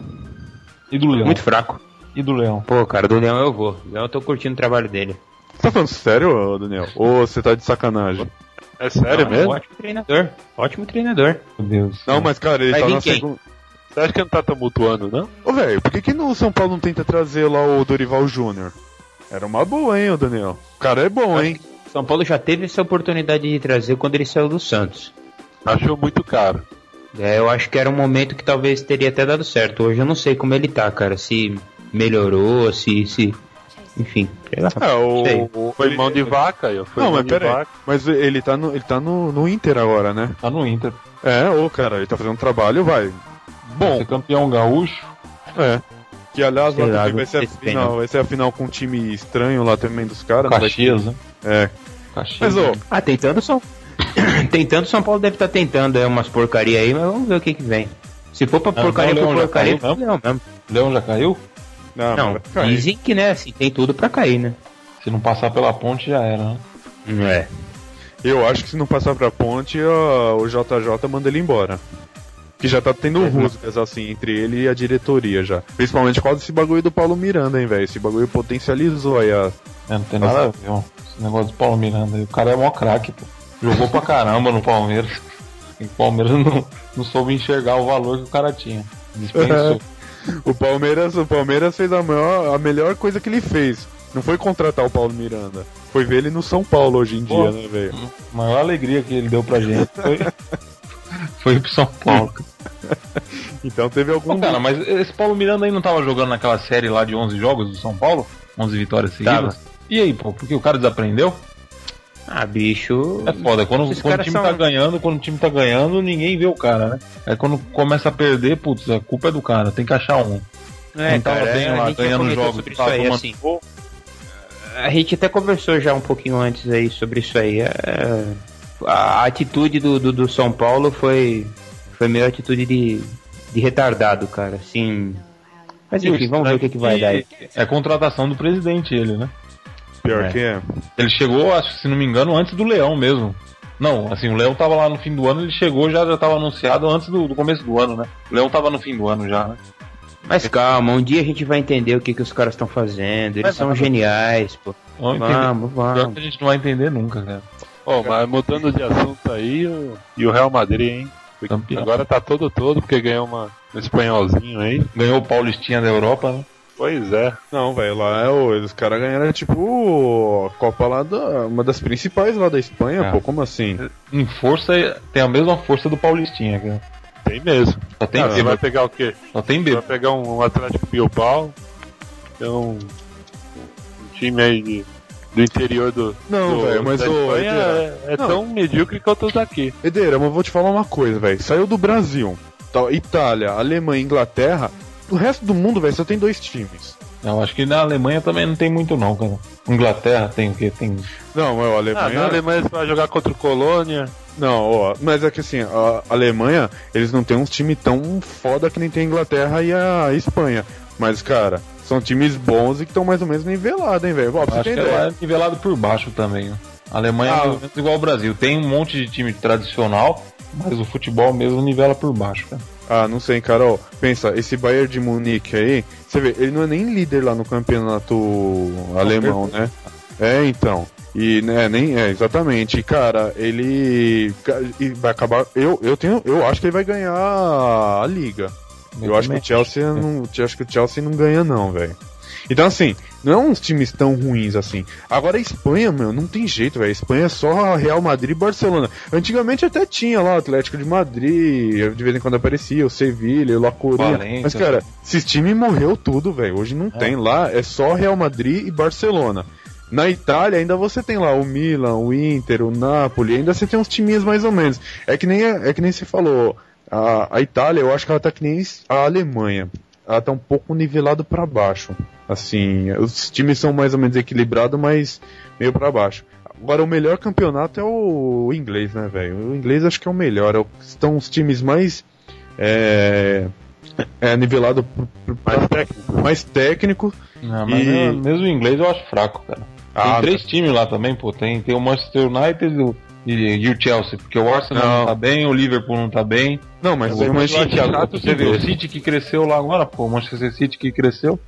E do Leão? muito fraco. E do Leão? Pô, cara, do Leão eu vou. Do Leão eu tô curtindo o trabalho dele. Você tá falando sério, ô, Daniel? Ou você tá de sacanagem? É sério Não, mesmo? Ótimo treinador. Ótimo treinador. Meu Deus. Não, mas cara, ele Vai tá na quem? segunda. Você acha que não tá tumultuando, não? Ô, velho, por que, que no São Paulo não tenta trazer lá o Dorival Júnior? Era uma boa, hein, ô Daniel? O cara é bom, hein? São Paulo já teve essa oportunidade de trazer quando ele saiu do Santos. Achou muito caro. É, eu acho que era um momento que talvez teria até dado certo. Hoje eu não sei como ele tá, cara. Se melhorou, se. se... Enfim, lá. É, o, Foi mão de vaca, eu fui Não, mão mas de pera aí. vaca. Mas ele tá, no, ele tá no, no Inter agora, né? Tá no Inter. É, ô cara, ele tá fazendo um trabalho, vai. Bom, ser campeão gaúcho. É. Que aliás lá também vai ser, a final, não. vai ser a final com um time estranho lá também dos caras. Caxias, né? É. Caxias. Mas ô, Ah, tentando São Tentando, São Paulo deve estar tentando é, umas porcaria aí, mas vamos ver o que que vem. Se for pra Não, porcaria não, por Leão já porcaria, caiu, não mesmo. Leão já caiu? Não, Não, dizem que, né, assim, tem tudo pra cair, né? Se não passar pela ponte já era, né? É. Eu acho que se não passar pra ponte, o JJ manda ele embora. Que já tá tendo É, rusgas, assim, entre ele e a diretoria já. Principalmente por causa desse bagulho do Paulo Miranda, hein, velho. Esse bagulho potencializou aí a. É, não tem nada a ver, ó. Esse negócio do Paulo Miranda aí. O cara é mó craque, pô. Jogou pra caramba no Palmeiras. E o Palmeiras não, não soube enxergar o valor que o cara tinha. Dispensou. O Palmeiras, o Palmeiras fez a, maior, a melhor coisa que ele fez. Não foi contratar o Paulo Miranda. Foi ver ele no São Paulo hoje em dia, Pô. né, velho? A maior alegria que ele deu pra gente foi, foi ir pro São Paulo. Então teve algum. Ô, cara, mas esse Paulo Miranda aí não tava jogando naquela série lá de 11 jogos do São Paulo? 11 vitórias seguidas? E aí, pô, porque o cara desaprendeu? Ah, bicho. É foda, quando, quando o time são- tá ganhando, quando o time tá ganhando, ninguém vê o cara, né? Aí quando começa a perder, putz, a culpa é do cara, tem que achar um. É, tava cara, bem a lá, ganhando jogos, sobre isso aí, tomando assim. A gente até conversou já um pouquinho antes aí sobre isso aí. É, a atitude do, do, do São Paulo foi, foi meio atitude de, de retardado, cara. Assim. Mas enfim, vamos ver o que, que vai dar aí. É contratação do presidente, ele, né? Pior É. que é. Ele chegou, acho que se não me engano, antes do Leão mesmo. Não, assim, o Leão tava lá no fim do ano, ele chegou já já tava anunciado antes do, do começo do ano, né? O Leão tava no fim do ano já, né? Mas calma, um dia a gente vai entender o que, que os caras estão fazendo. Eles Vai são nada. geniais, pô. Vamos. Vamos, Pior vamos. que a gente não vai entender nunca, cara. Ó, mas mudando de assunto aí, o... e o Real Madrid, hein? Campeão. Agora tá todo todo, porque ganhou uma... um espanholzinho aí. Ganhou o Paulistinha da Europa, né? Pois é. Não, velho, lá é o. Os caras ganharam, tipo, a Copa lá da. Uma das principais lá da Espanha, É. pô, como assim? Em força, tem a mesma força do Paulistinha, cara. Tem mesmo. Só tem Ah, você vai pegar o quê? Só tem Você bêbado. vai pegar um, um Atlético Bilbao, que é um, um time aí de- do interior do. Não, velho, mas Edeira, é, é Não. tão medíocre quanto os daqui. Edeira, mas eu vou te falar uma coisa, velho. Saiu do Brasil, tá, Itália, Alemanha, Inglaterra. O resto do mundo, velho, só tem dois times. Eu acho que na Alemanha também não tem muito não, cara. Inglaterra tem o quê? Tem. Não, é o Ah, Alemanha. na Alemanha você vai jogar contra o Colônia. Não, ó, mas é que assim, a Alemanha, eles não têm uns times tão foda que nem tem a Inglaterra e a Espanha. Mas, cara, são times bons e que estão mais ou menos nivelados, hein, velho? Acho que é nivelado por baixo também. Né? A Alemanha Ah. é mais ou menos igual ao Brasil. Tem um monte de time tradicional, mas o futebol mesmo nivela por baixo, cara. Ah, não sei, Carol. Pensa, esse Bayern de Munique aí, você vê, ele não é nem líder lá no campeonato alemão, né? É, então. E, né, nem é, exatamente. Cara, ele vai acabar. Eu, eu tenho. Eu acho que ele vai ganhar a liga. Eu, acho que o Chelsea não. Eu acho que o Chelsea não ganha, não, velho. Então, assim, não é uns times tão ruins assim. Agora a Espanha, meu, não tem jeito, velho. A Espanha é só Real Madrid e Barcelona. Antigamente até tinha lá o Atlético de Madrid, de vez em quando aparecia, o Sevilha, o La Coruña. Mas, cara, esses times morreu tudo, velho. Hoje não tem. Lá é só Real Madrid e Barcelona. Na Itália ainda você tem lá o Milan, o Inter, o Napoli, ainda você tem uns timinhos mais ou menos. É que nem, é que nem você falou, a, a Itália eu acho que ela tá que nem a Alemanha. Ela tá um pouco nivelado para baixo. Assim, os times são mais ou menos equilibrados, mas meio para baixo. Agora o melhor campeonato é o inglês, né, velho? O inglês acho que é o melhor. É o- estão os times mais é, é nivelado Mais técnico. mais técnico. Não, mas E- mesmo- mesmo o inglês eu acho fraco, cara. Tem Ah, três times lá também, pô. Tem, tem o Manchester United e o- e, e o Chelsea, porque o Arsenal não. Não. tá bem, o Liverpool não tá bem. Não, mas, o mas, City, chato você vê, o. City que cresceu lá agora, pô, o Manchester City que cresceu.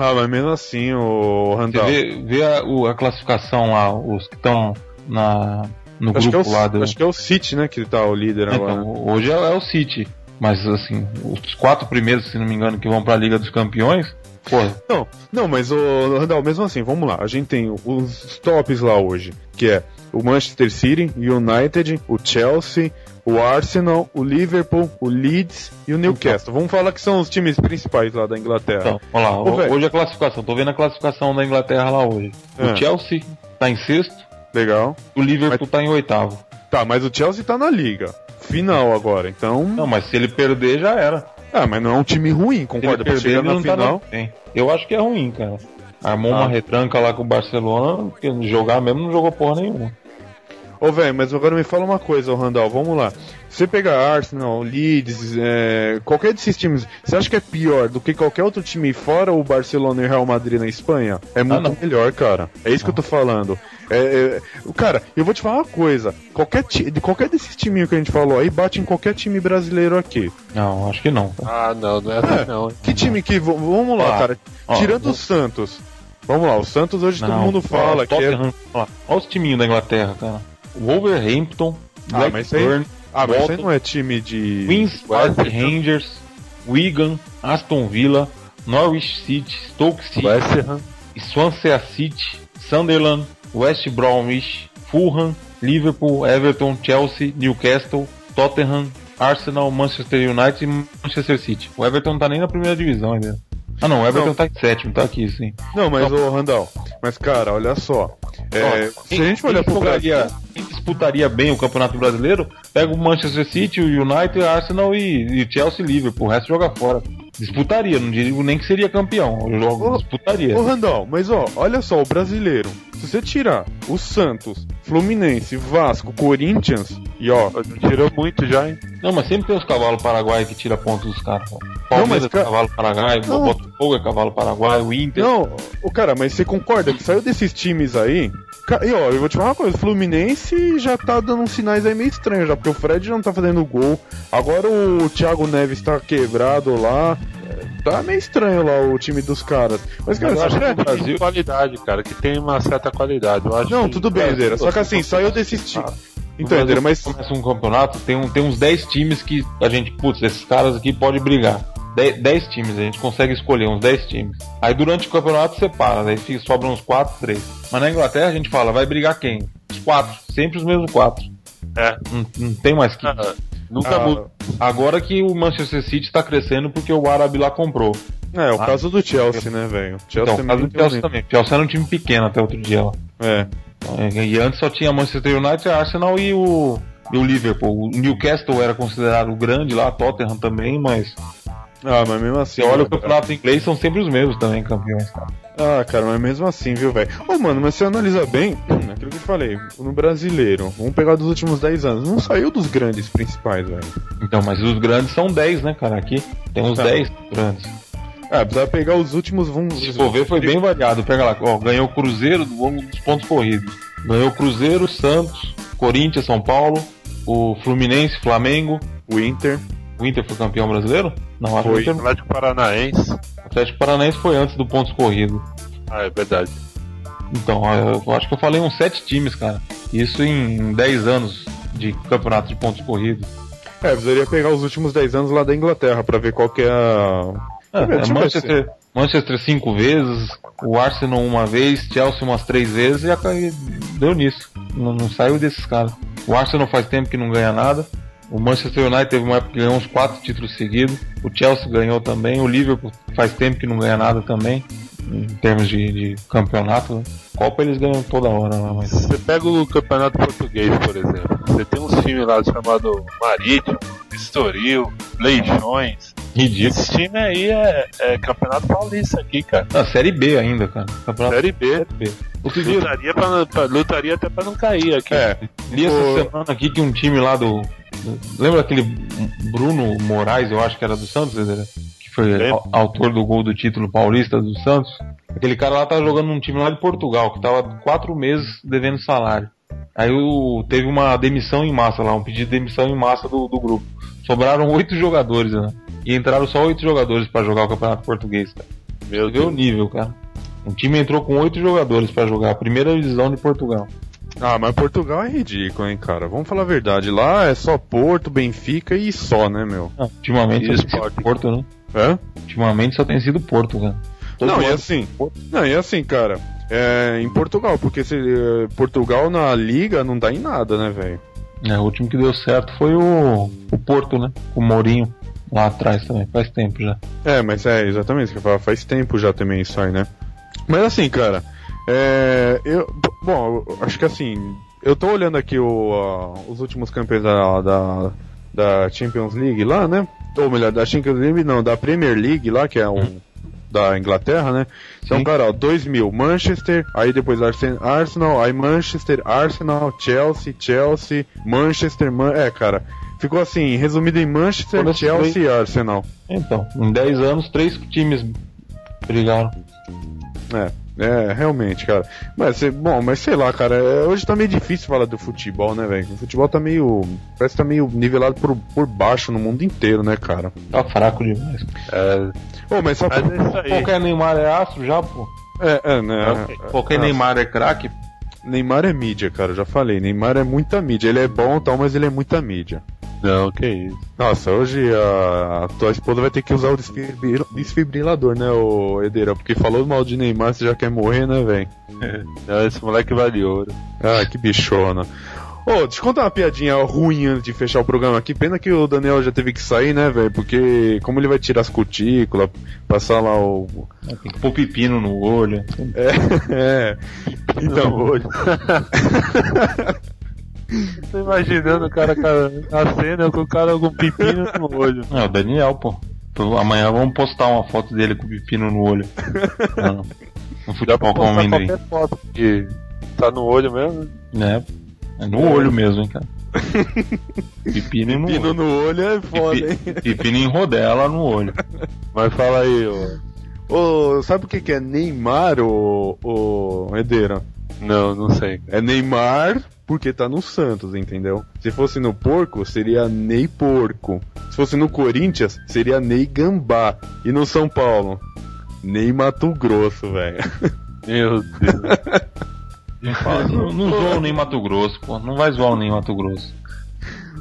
Ah, mas mesmo assim, o Você Randall. vê, vê a, o- a classificação lá, os que estão na no Acho é grupo o, lá do. acho que é o City, né, que tá o líder agora. Então, hoje é, é o City. Mas assim, os quatro primeiros, se não me engano, que vão pra Liga dos Campeões, pô, Não, não, mas o Randall, mesmo assim, vamos lá. A gente tem os tops lá hoje, que é o Manchester City, o United, o Chelsea, o Arsenal, o Liverpool, o Leeds e o Newcastle. Vamos falar que são os times principais lá da Inglaterra. Então, vamos lá, Ô, hoje a classificação, tô vendo a classificação da Inglaterra lá hoje. É. O Chelsea tá em sexto, Legal. o Liverpool tá em oitavo. Tá, mas o Chelsea tá na liga. Final agora, então. Não, mas se ele perder já era. Ah, mas não é um time ruim, concorda? Pra perder, chegar na não tá final. na... Bem, Eu acho que é ruim, cara. Armou Ah. uma retranca lá com o Barcelona, porque jogar mesmo não jogou porra nenhuma. Ô, velho, mas agora me fala uma coisa, ô Randall, vamos lá. Você pegar Arsenal, Leeds, é, qualquer desses times, você acha que é pior do que qualquer outro time fora o Barcelona e o Real Madrid na Espanha? É muito não. melhor, cara. É isso que eu tô falando. É, é, cara, eu vou te falar uma coisa. Qualquer de qualquer desses timinhos que a gente falou aí, bate em qualquer time brasileiro aqui. Não, acho que não. Ah, não, não é assim não. hein? Que time que... Vamos lá, Ó, cara. ó, Tirando vou- o Santos. Vamos lá, o Santos hoje todo Não, mundo fala ó, que é... Ó, Olha os timinhos da Inglaterra, cara. Wolverhampton, Ah, Blackburn, Ah, mas Bolton, não é time de... Queens Park. Rangers, Wigan, Aston Villa, Norwich City, Stoke City, West. Swansea City, Sunderland, West Bromwich, Fulham, Liverpool, Everton, Chelsea, Newcastle, Tottenham, Arsenal, Manchester United e Manchester City. O Everton não tá nem na primeira divisão ainda. Ah não, o Everton Não. tá em sétimo, tá aqui sim. Não, mas ô Randall, mas cara, olha só. É, Ó, se a gente olhar pro Brasil. disputaria, quem disputaria bem o Campeonato Brasileiro, pega o Manchester City, o United, Arsenal e, e Chelsea Liverpool. O resto joga fora. Disputaria, não digo nem que seria campeão. Eu jogo, Ô, disputaria. Ô Randall, mas ó, olha só, o brasileiro. Se você tirar o Santos, Fluminense, Vasco, Corinthians e ó. Tirou muito já, hein? Não, mas sempre tem os cavalos paraguai que tira pontos dos caras. pô. Não, Palmeiras mas, é cavalo paraguai, Não. o Botafogo é cavalo paraguai, o Inter. Não, o cara, mas você concorda que saiu desses times aí? E ó, eu vou te falar uma coisa, o Fluminense já tá dando uns sinais aí meio estranhos já, porque o Fred não tá fazendo gol. Agora o Thiago Neves tá quebrado lá. É, Tá meio estranho lá o time dos caras. Mas, cara, eu acho que acha o Brasil tem qualidade, cara, que tem uma certa qualidade. Eu acho Não, que tudo bem, Brasil- Zeira. Só que assim, saiu desses times. Então, Brasil, mas. começa um campeonato, tem, um, tem uns 10 times que a gente, putz, esses caras aqui podem brigar. 10, 10 times, a gente consegue escolher uns 10 times. Aí durante o campeonato separa, daí fica- sobram uns 4, 3. Mas na Inglaterra a gente fala, vai brigar quem? Os 4, sempre os mesmos 4. É. Não, não tem mais que. Ah, nunca Ah, muda. Agora que o Manchester City está crescendo porque o árabe lá comprou. É, o Ah. caso do Chelsea, né, velho? Chelsea Então, o caso do Chelsea um- também. Chelsea era um time pequeno até outro dia lá. É. E antes só tinha Manchester United, Arsenal e o, e o Liverpool. O Newcastle era considerado grande lá, Tottenham também, mas Ah, mas mesmo assim. você olha o campeonato inglês, são sempre os mesmos também campeões, cara. Ah, cara, mas mesmo assim, viu, velho? Ô, mano, mas se analisa bem, aquilo que eu falei, no brasileiro, vamos pegar dos últimos 10 anos, não saiu dos grandes principais, velho. Então, mas os grandes são 10, né, cara? Aqui tem uns Tá. 10 grandes. Ah, precisa pegar os últimos, vamos. Se for ver, foi bem variado. Pega lá, ó, ganhou o Cruzeiro do longo dos pontos corridos. Ganhou o Cruzeiro, Santos, Corinthians, São Paulo, o Fluminense, Flamengo. O Inter. O Inter foi campeão brasileiro? Não, acho que o Foi. Inter- Atlético Paranaense. o Atlético Paranaense foi antes do pontos corridos. Ah, é verdade. Então, eu acho que eu falei uns 7 times, cara. Isso em 10 anos de campeonato de pontos corridos. É, precisaria pegar os últimos 10 anos lá da Inglaterra pra ver qual que é a. É, é Manchester, Manchester cinco vezes, o Arsenal uma vez, Chelsea umas três vezes e a- e deu nisso. Não, não saiu desses caras. O Arsenal faz tempo que não ganha nada. O Manchester United teve uma época que ganhou uns quatro títulos seguidos. O Chelsea ganhou também. O Liverpool faz tempo que não ganha nada também. Em termos de, de campeonato. Copa eles ganham toda hora lá, mas. Você pega o campeonato português, por exemplo. Você tem uns times lá chamado Marítimo, Estoril, Leijões. Ridículo. Esse time aí é, é campeonato paulista aqui, cara. Na Série B ainda, cara. Campeonato Série B. Série B. Lutaria, pra, pra- lutaria até pra não cair aqui. É, Li essa O- semana aqui que um time lá do, Lembra aquele Bruno Moraes, eu acho que era do Santos, Zezé? Que foi au- autor do gol do título paulista do Santos. Aquele cara lá tava jogando num time lá de Portugal, que tava quatro meses devendo salário. Aí o, teve uma demissão em massa lá, um pedido de demissão em massa do, do grupo. Sobraram oito jogadores, né? E entraram só oito jogadores pra jogar o Campeonato Português, cara. Meu Você vê o Deus. nível, cara. Um time entrou com oito jogadores pra jogar a primeira divisão de Portugal. Ah, mas Portugal é ridículo, hein, cara. Vamos falar a verdade. Lá é só Porto, Benfica e só, né, meu? Não, ultimamente E Sporting. Porto, né? Hã? Ultimamente só tem sido Porto, cara. Todo Não, e assim. Não, e assim, cara. é, em Portugal, porque se, eh, Portugal na liga não dá em nada, né, velho? É, o último que deu certo foi o, o Porto, né? O Mourinho. Lá atrás também, faz tempo já. É, mas é exatamente, que faz tempo já também isso aí, né? Mas assim, cara, é, eu, bom, eu acho que assim, eu tô olhando aqui o, uh, os últimos campeões da, da, da, Champions League lá, né? Ou melhor, da Champions League, não, da Premier League lá, que é um. Hum. Da Inglaterra, né? Então, Sim. cara, ó, 2000, Manchester, aí depois Arsenal, aí Manchester, Arsenal, Chelsea, Chelsea, Manchester, Man é, cara, ficou assim, resumido em Manchester, Chelsea e Arsenal. Então, em 10 anos, três times brigaram. É. É, realmente, cara. Mas, bom, mas sei lá, cara, é, hoje tá meio difícil falar do futebol, né, velho? O futebol tá meio. Parece que tá meio nivelado por, por baixo no mundo inteiro, né, cara? Tá fraco demais. É. Oh, mas só mas é Qualquer Neymar é astro já, pô? É, é, né? Qualquer é, Neymar é craque. Neymar é mídia, cara, eu já falei. Neymar é muita mídia. Ele é bom e tal, mas ele é muita mídia. Não, que isso. Nossa, hoje a, a tua esposa vai ter que usar o desfibrilador, né, o Edeira? Porque falou mal de Neymar, você já quer morrer, né, velho? É. Esse moleque vale ouro. Ah, que bichona. Ô, oh, eu contar uma piadinha ruim antes de fechar o programa aqui. Pena que o Daniel já teve que sair, né, velho? Porque como ele vai tirar as cutículas, passar lá o. É, tem que pôr pepino no olho. É, é. Então. No olho. Tô imaginando o cara, cara a cena com o cara com pepino no olho. É, o Daniel, pô. Amanhã vamos postar uma foto dele com pepino no olho. Não, no futebol com amendoim. qualquer foto que tá no olho mesmo. É, é no é. olho mesmo, hein, cara. Pepino, no, olho. no olho é foda, hein? Pepino em rodela no olho. Mas fala aí, ô. ô sabe o que, que é Neymar, ô, ô Edeira? Não, não sei. É Neymar porque tá no Santos, entendeu? Se fosse no Porco, seria Ney Porco. Se fosse no Corinthians, seria Ney Gambá. E no São Paulo, Ney Mato Grosso, velho. Meu Deus. não, não zoa o Ney Mato Grosso, pô. Não vai zoar o Ney Mato Grosso.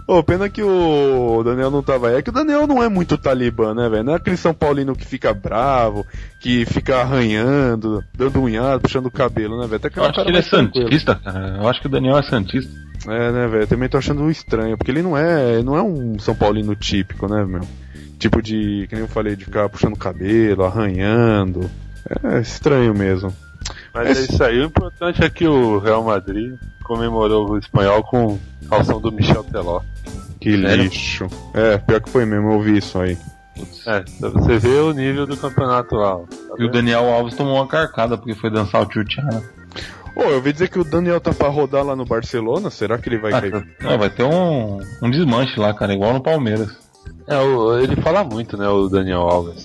Ô, pena que o Daniel não tava aí. É que o Daniel não é muito talibã, né, velho? Não é aquele São Paulino que fica bravo, que fica arranhando, dando unhado, puxando o cabelo, né, velho? Eu acho que ele é santista, cara. Eu acho que o Daniel é santista. É, né, velho? Também tô achando estranho, porque ele não é, não é um São Paulino típico, né, meu? Tipo de, que nem eu falei, de ficar puxando o cabelo, arranhando. É estranho mesmo. Mas é isso aí. O importante é que o Real Madrid comemorou o espanhol com calção do Michel Teló. Que lixo. É, pior que foi mesmo, eu vi isso aí. É, você vê o nível do campeonato lá. Tá e o Daniel Alves tomou uma carcada porque foi dançar o Tchutchana. Ô, oh, eu ouvi dizer que o Daniel tá pra rodar lá no Barcelona, será que ele vai ah, cair? Não, vai ter um, um desmanche lá, cara, igual no Palmeiras. É, o, ele fala muito, né, o Daniel Alves.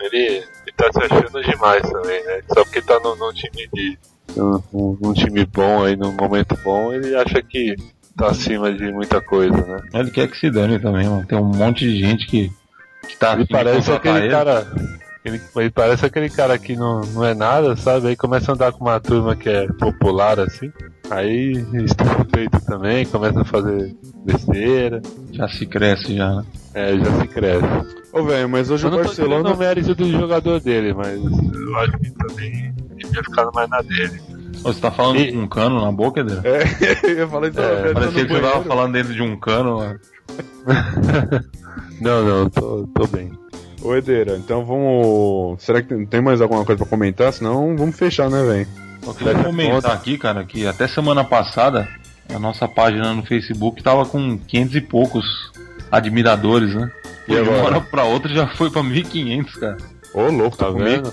Ele, ele tá se achando demais também, né? Só porque tá num, num time de. Num, num time bom aí, num momento bom, ele acha que tá acima de muita coisa, né? Ele quer que se dane também, mano. Tem um monte de gente que, que tá ele parece aquele ele. cara. Ele, ele, parece aquele cara que não, não é nada, sabe? Aí começa a andar com uma turma que é popular assim. Aí estufa o peito também, começa a fazer besteira. Já se cresce já, né? É, já se cresce. Ô, velho, mas hoje eu o Barcelona. Não mérito do jogador dele, mas eu acho que também ele ia ficar mais na dele. Você tá falando e... um cano na boca dele? É, eu ia falar isso. É, parecia que você tava falando dentro de um cano. Mano. não, não, tô, tô bem. Ô Edeira, então vamos. Será que tem mais alguma coisa pra comentar? Senão vamos fechar, né, velho? Eu queria comentar aqui, cara, que até semana passada a nossa página no Facebook tava com 500 e poucos admiradores, né? E agora? De uma hora pra outra já foi pra 1500, cara. Ô, louco, tá, tá vendo?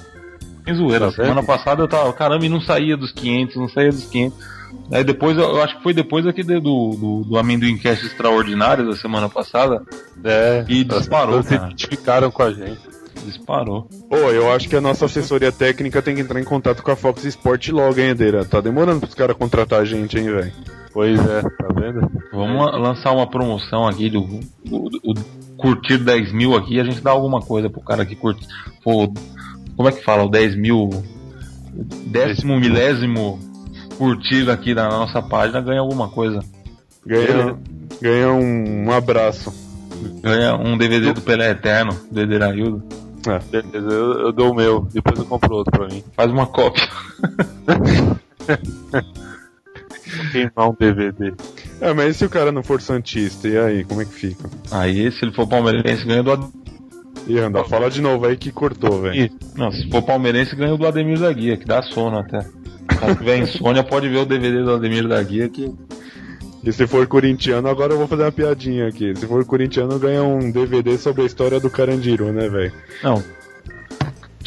Sem zoeira. Tá Semana passada eu tava, caramba, e não saía dos 500, não saía dos 500. Aí depois, eu acho que foi depois aqui do, do, do Amendoim Cast Extraordinário da semana passada. É, e disparou. Se identificaram com a gente. Disparou. Ô, oh, eu acho que a nossa assessoria técnica tem que entrar em contato com a Fox Sport logo, hein, Edeira? Tá demorando pros caras contratar a gente, hein, velho? Pois é, tá vendo? Vamos lançar uma promoção aqui do, do, do, do curtir 10 mil aqui a gente dá alguma coisa pro cara que curte. For como é que fala? O 10 mil. Décimo milésimo curtido aqui na nossa página ganha alguma coisa. Ganha, ganha um, um abraço. Ganha um DVD do Pelé Eterno, do Ederaildo. É. Beleza, eu, eu, dou o meu, depois eu compro outro pra mim. Faz uma cópia. Queimar um DVD. É, mas e se o cara não for Santista, e aí, como é que fica? Aí, se ele for palmeirense, ganha do e anda, fala de novo aí que cortou, velho. Não, se for palmeirense, ganha do Ademir da Guia, que dá sono até. Se tiver insônia, pode ver o DVD do Ademir da Guia que. E se for corintiano, agora eu vou fazer uma piadinha aqui. Se for corintiano, ganha um DVD sobre a história do Carandiru, né, velho? Não.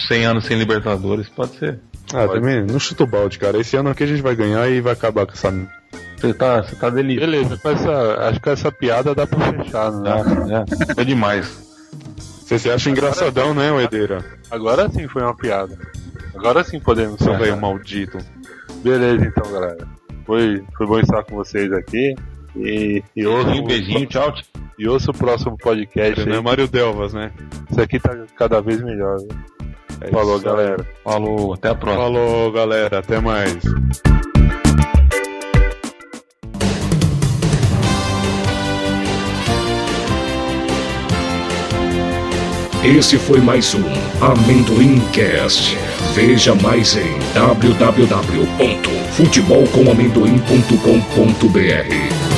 100 anos sem Libertadores, pode ser. Ah, pode. também, não chuta o balde, cara. Esse ano aqui a gente vai ganhar e vai acabar com essa. Você tá, você tá delícia. Beleza, com essa, acho que essa piada dá pra fechar, né? É, é, é demais. Você se acha engraçadão, né, Oedeira? Agora sim foi uma piada. Agora sim podemos ser. velho maldito. Beleza então, galera. Foi, foi bom estar com vocês aqui. E, e ouço, um beijinho, tchau. E ouço o próximo podcast. Não é Mário Delvas, né? Isso aqui tá cada vez melhor. É Falou, galera. Falou, até a próxima. Falou, galera. Até mais. Esse foi mais um Amendoim Cast. Veja mais em www.futebolcomamendoim.com.br.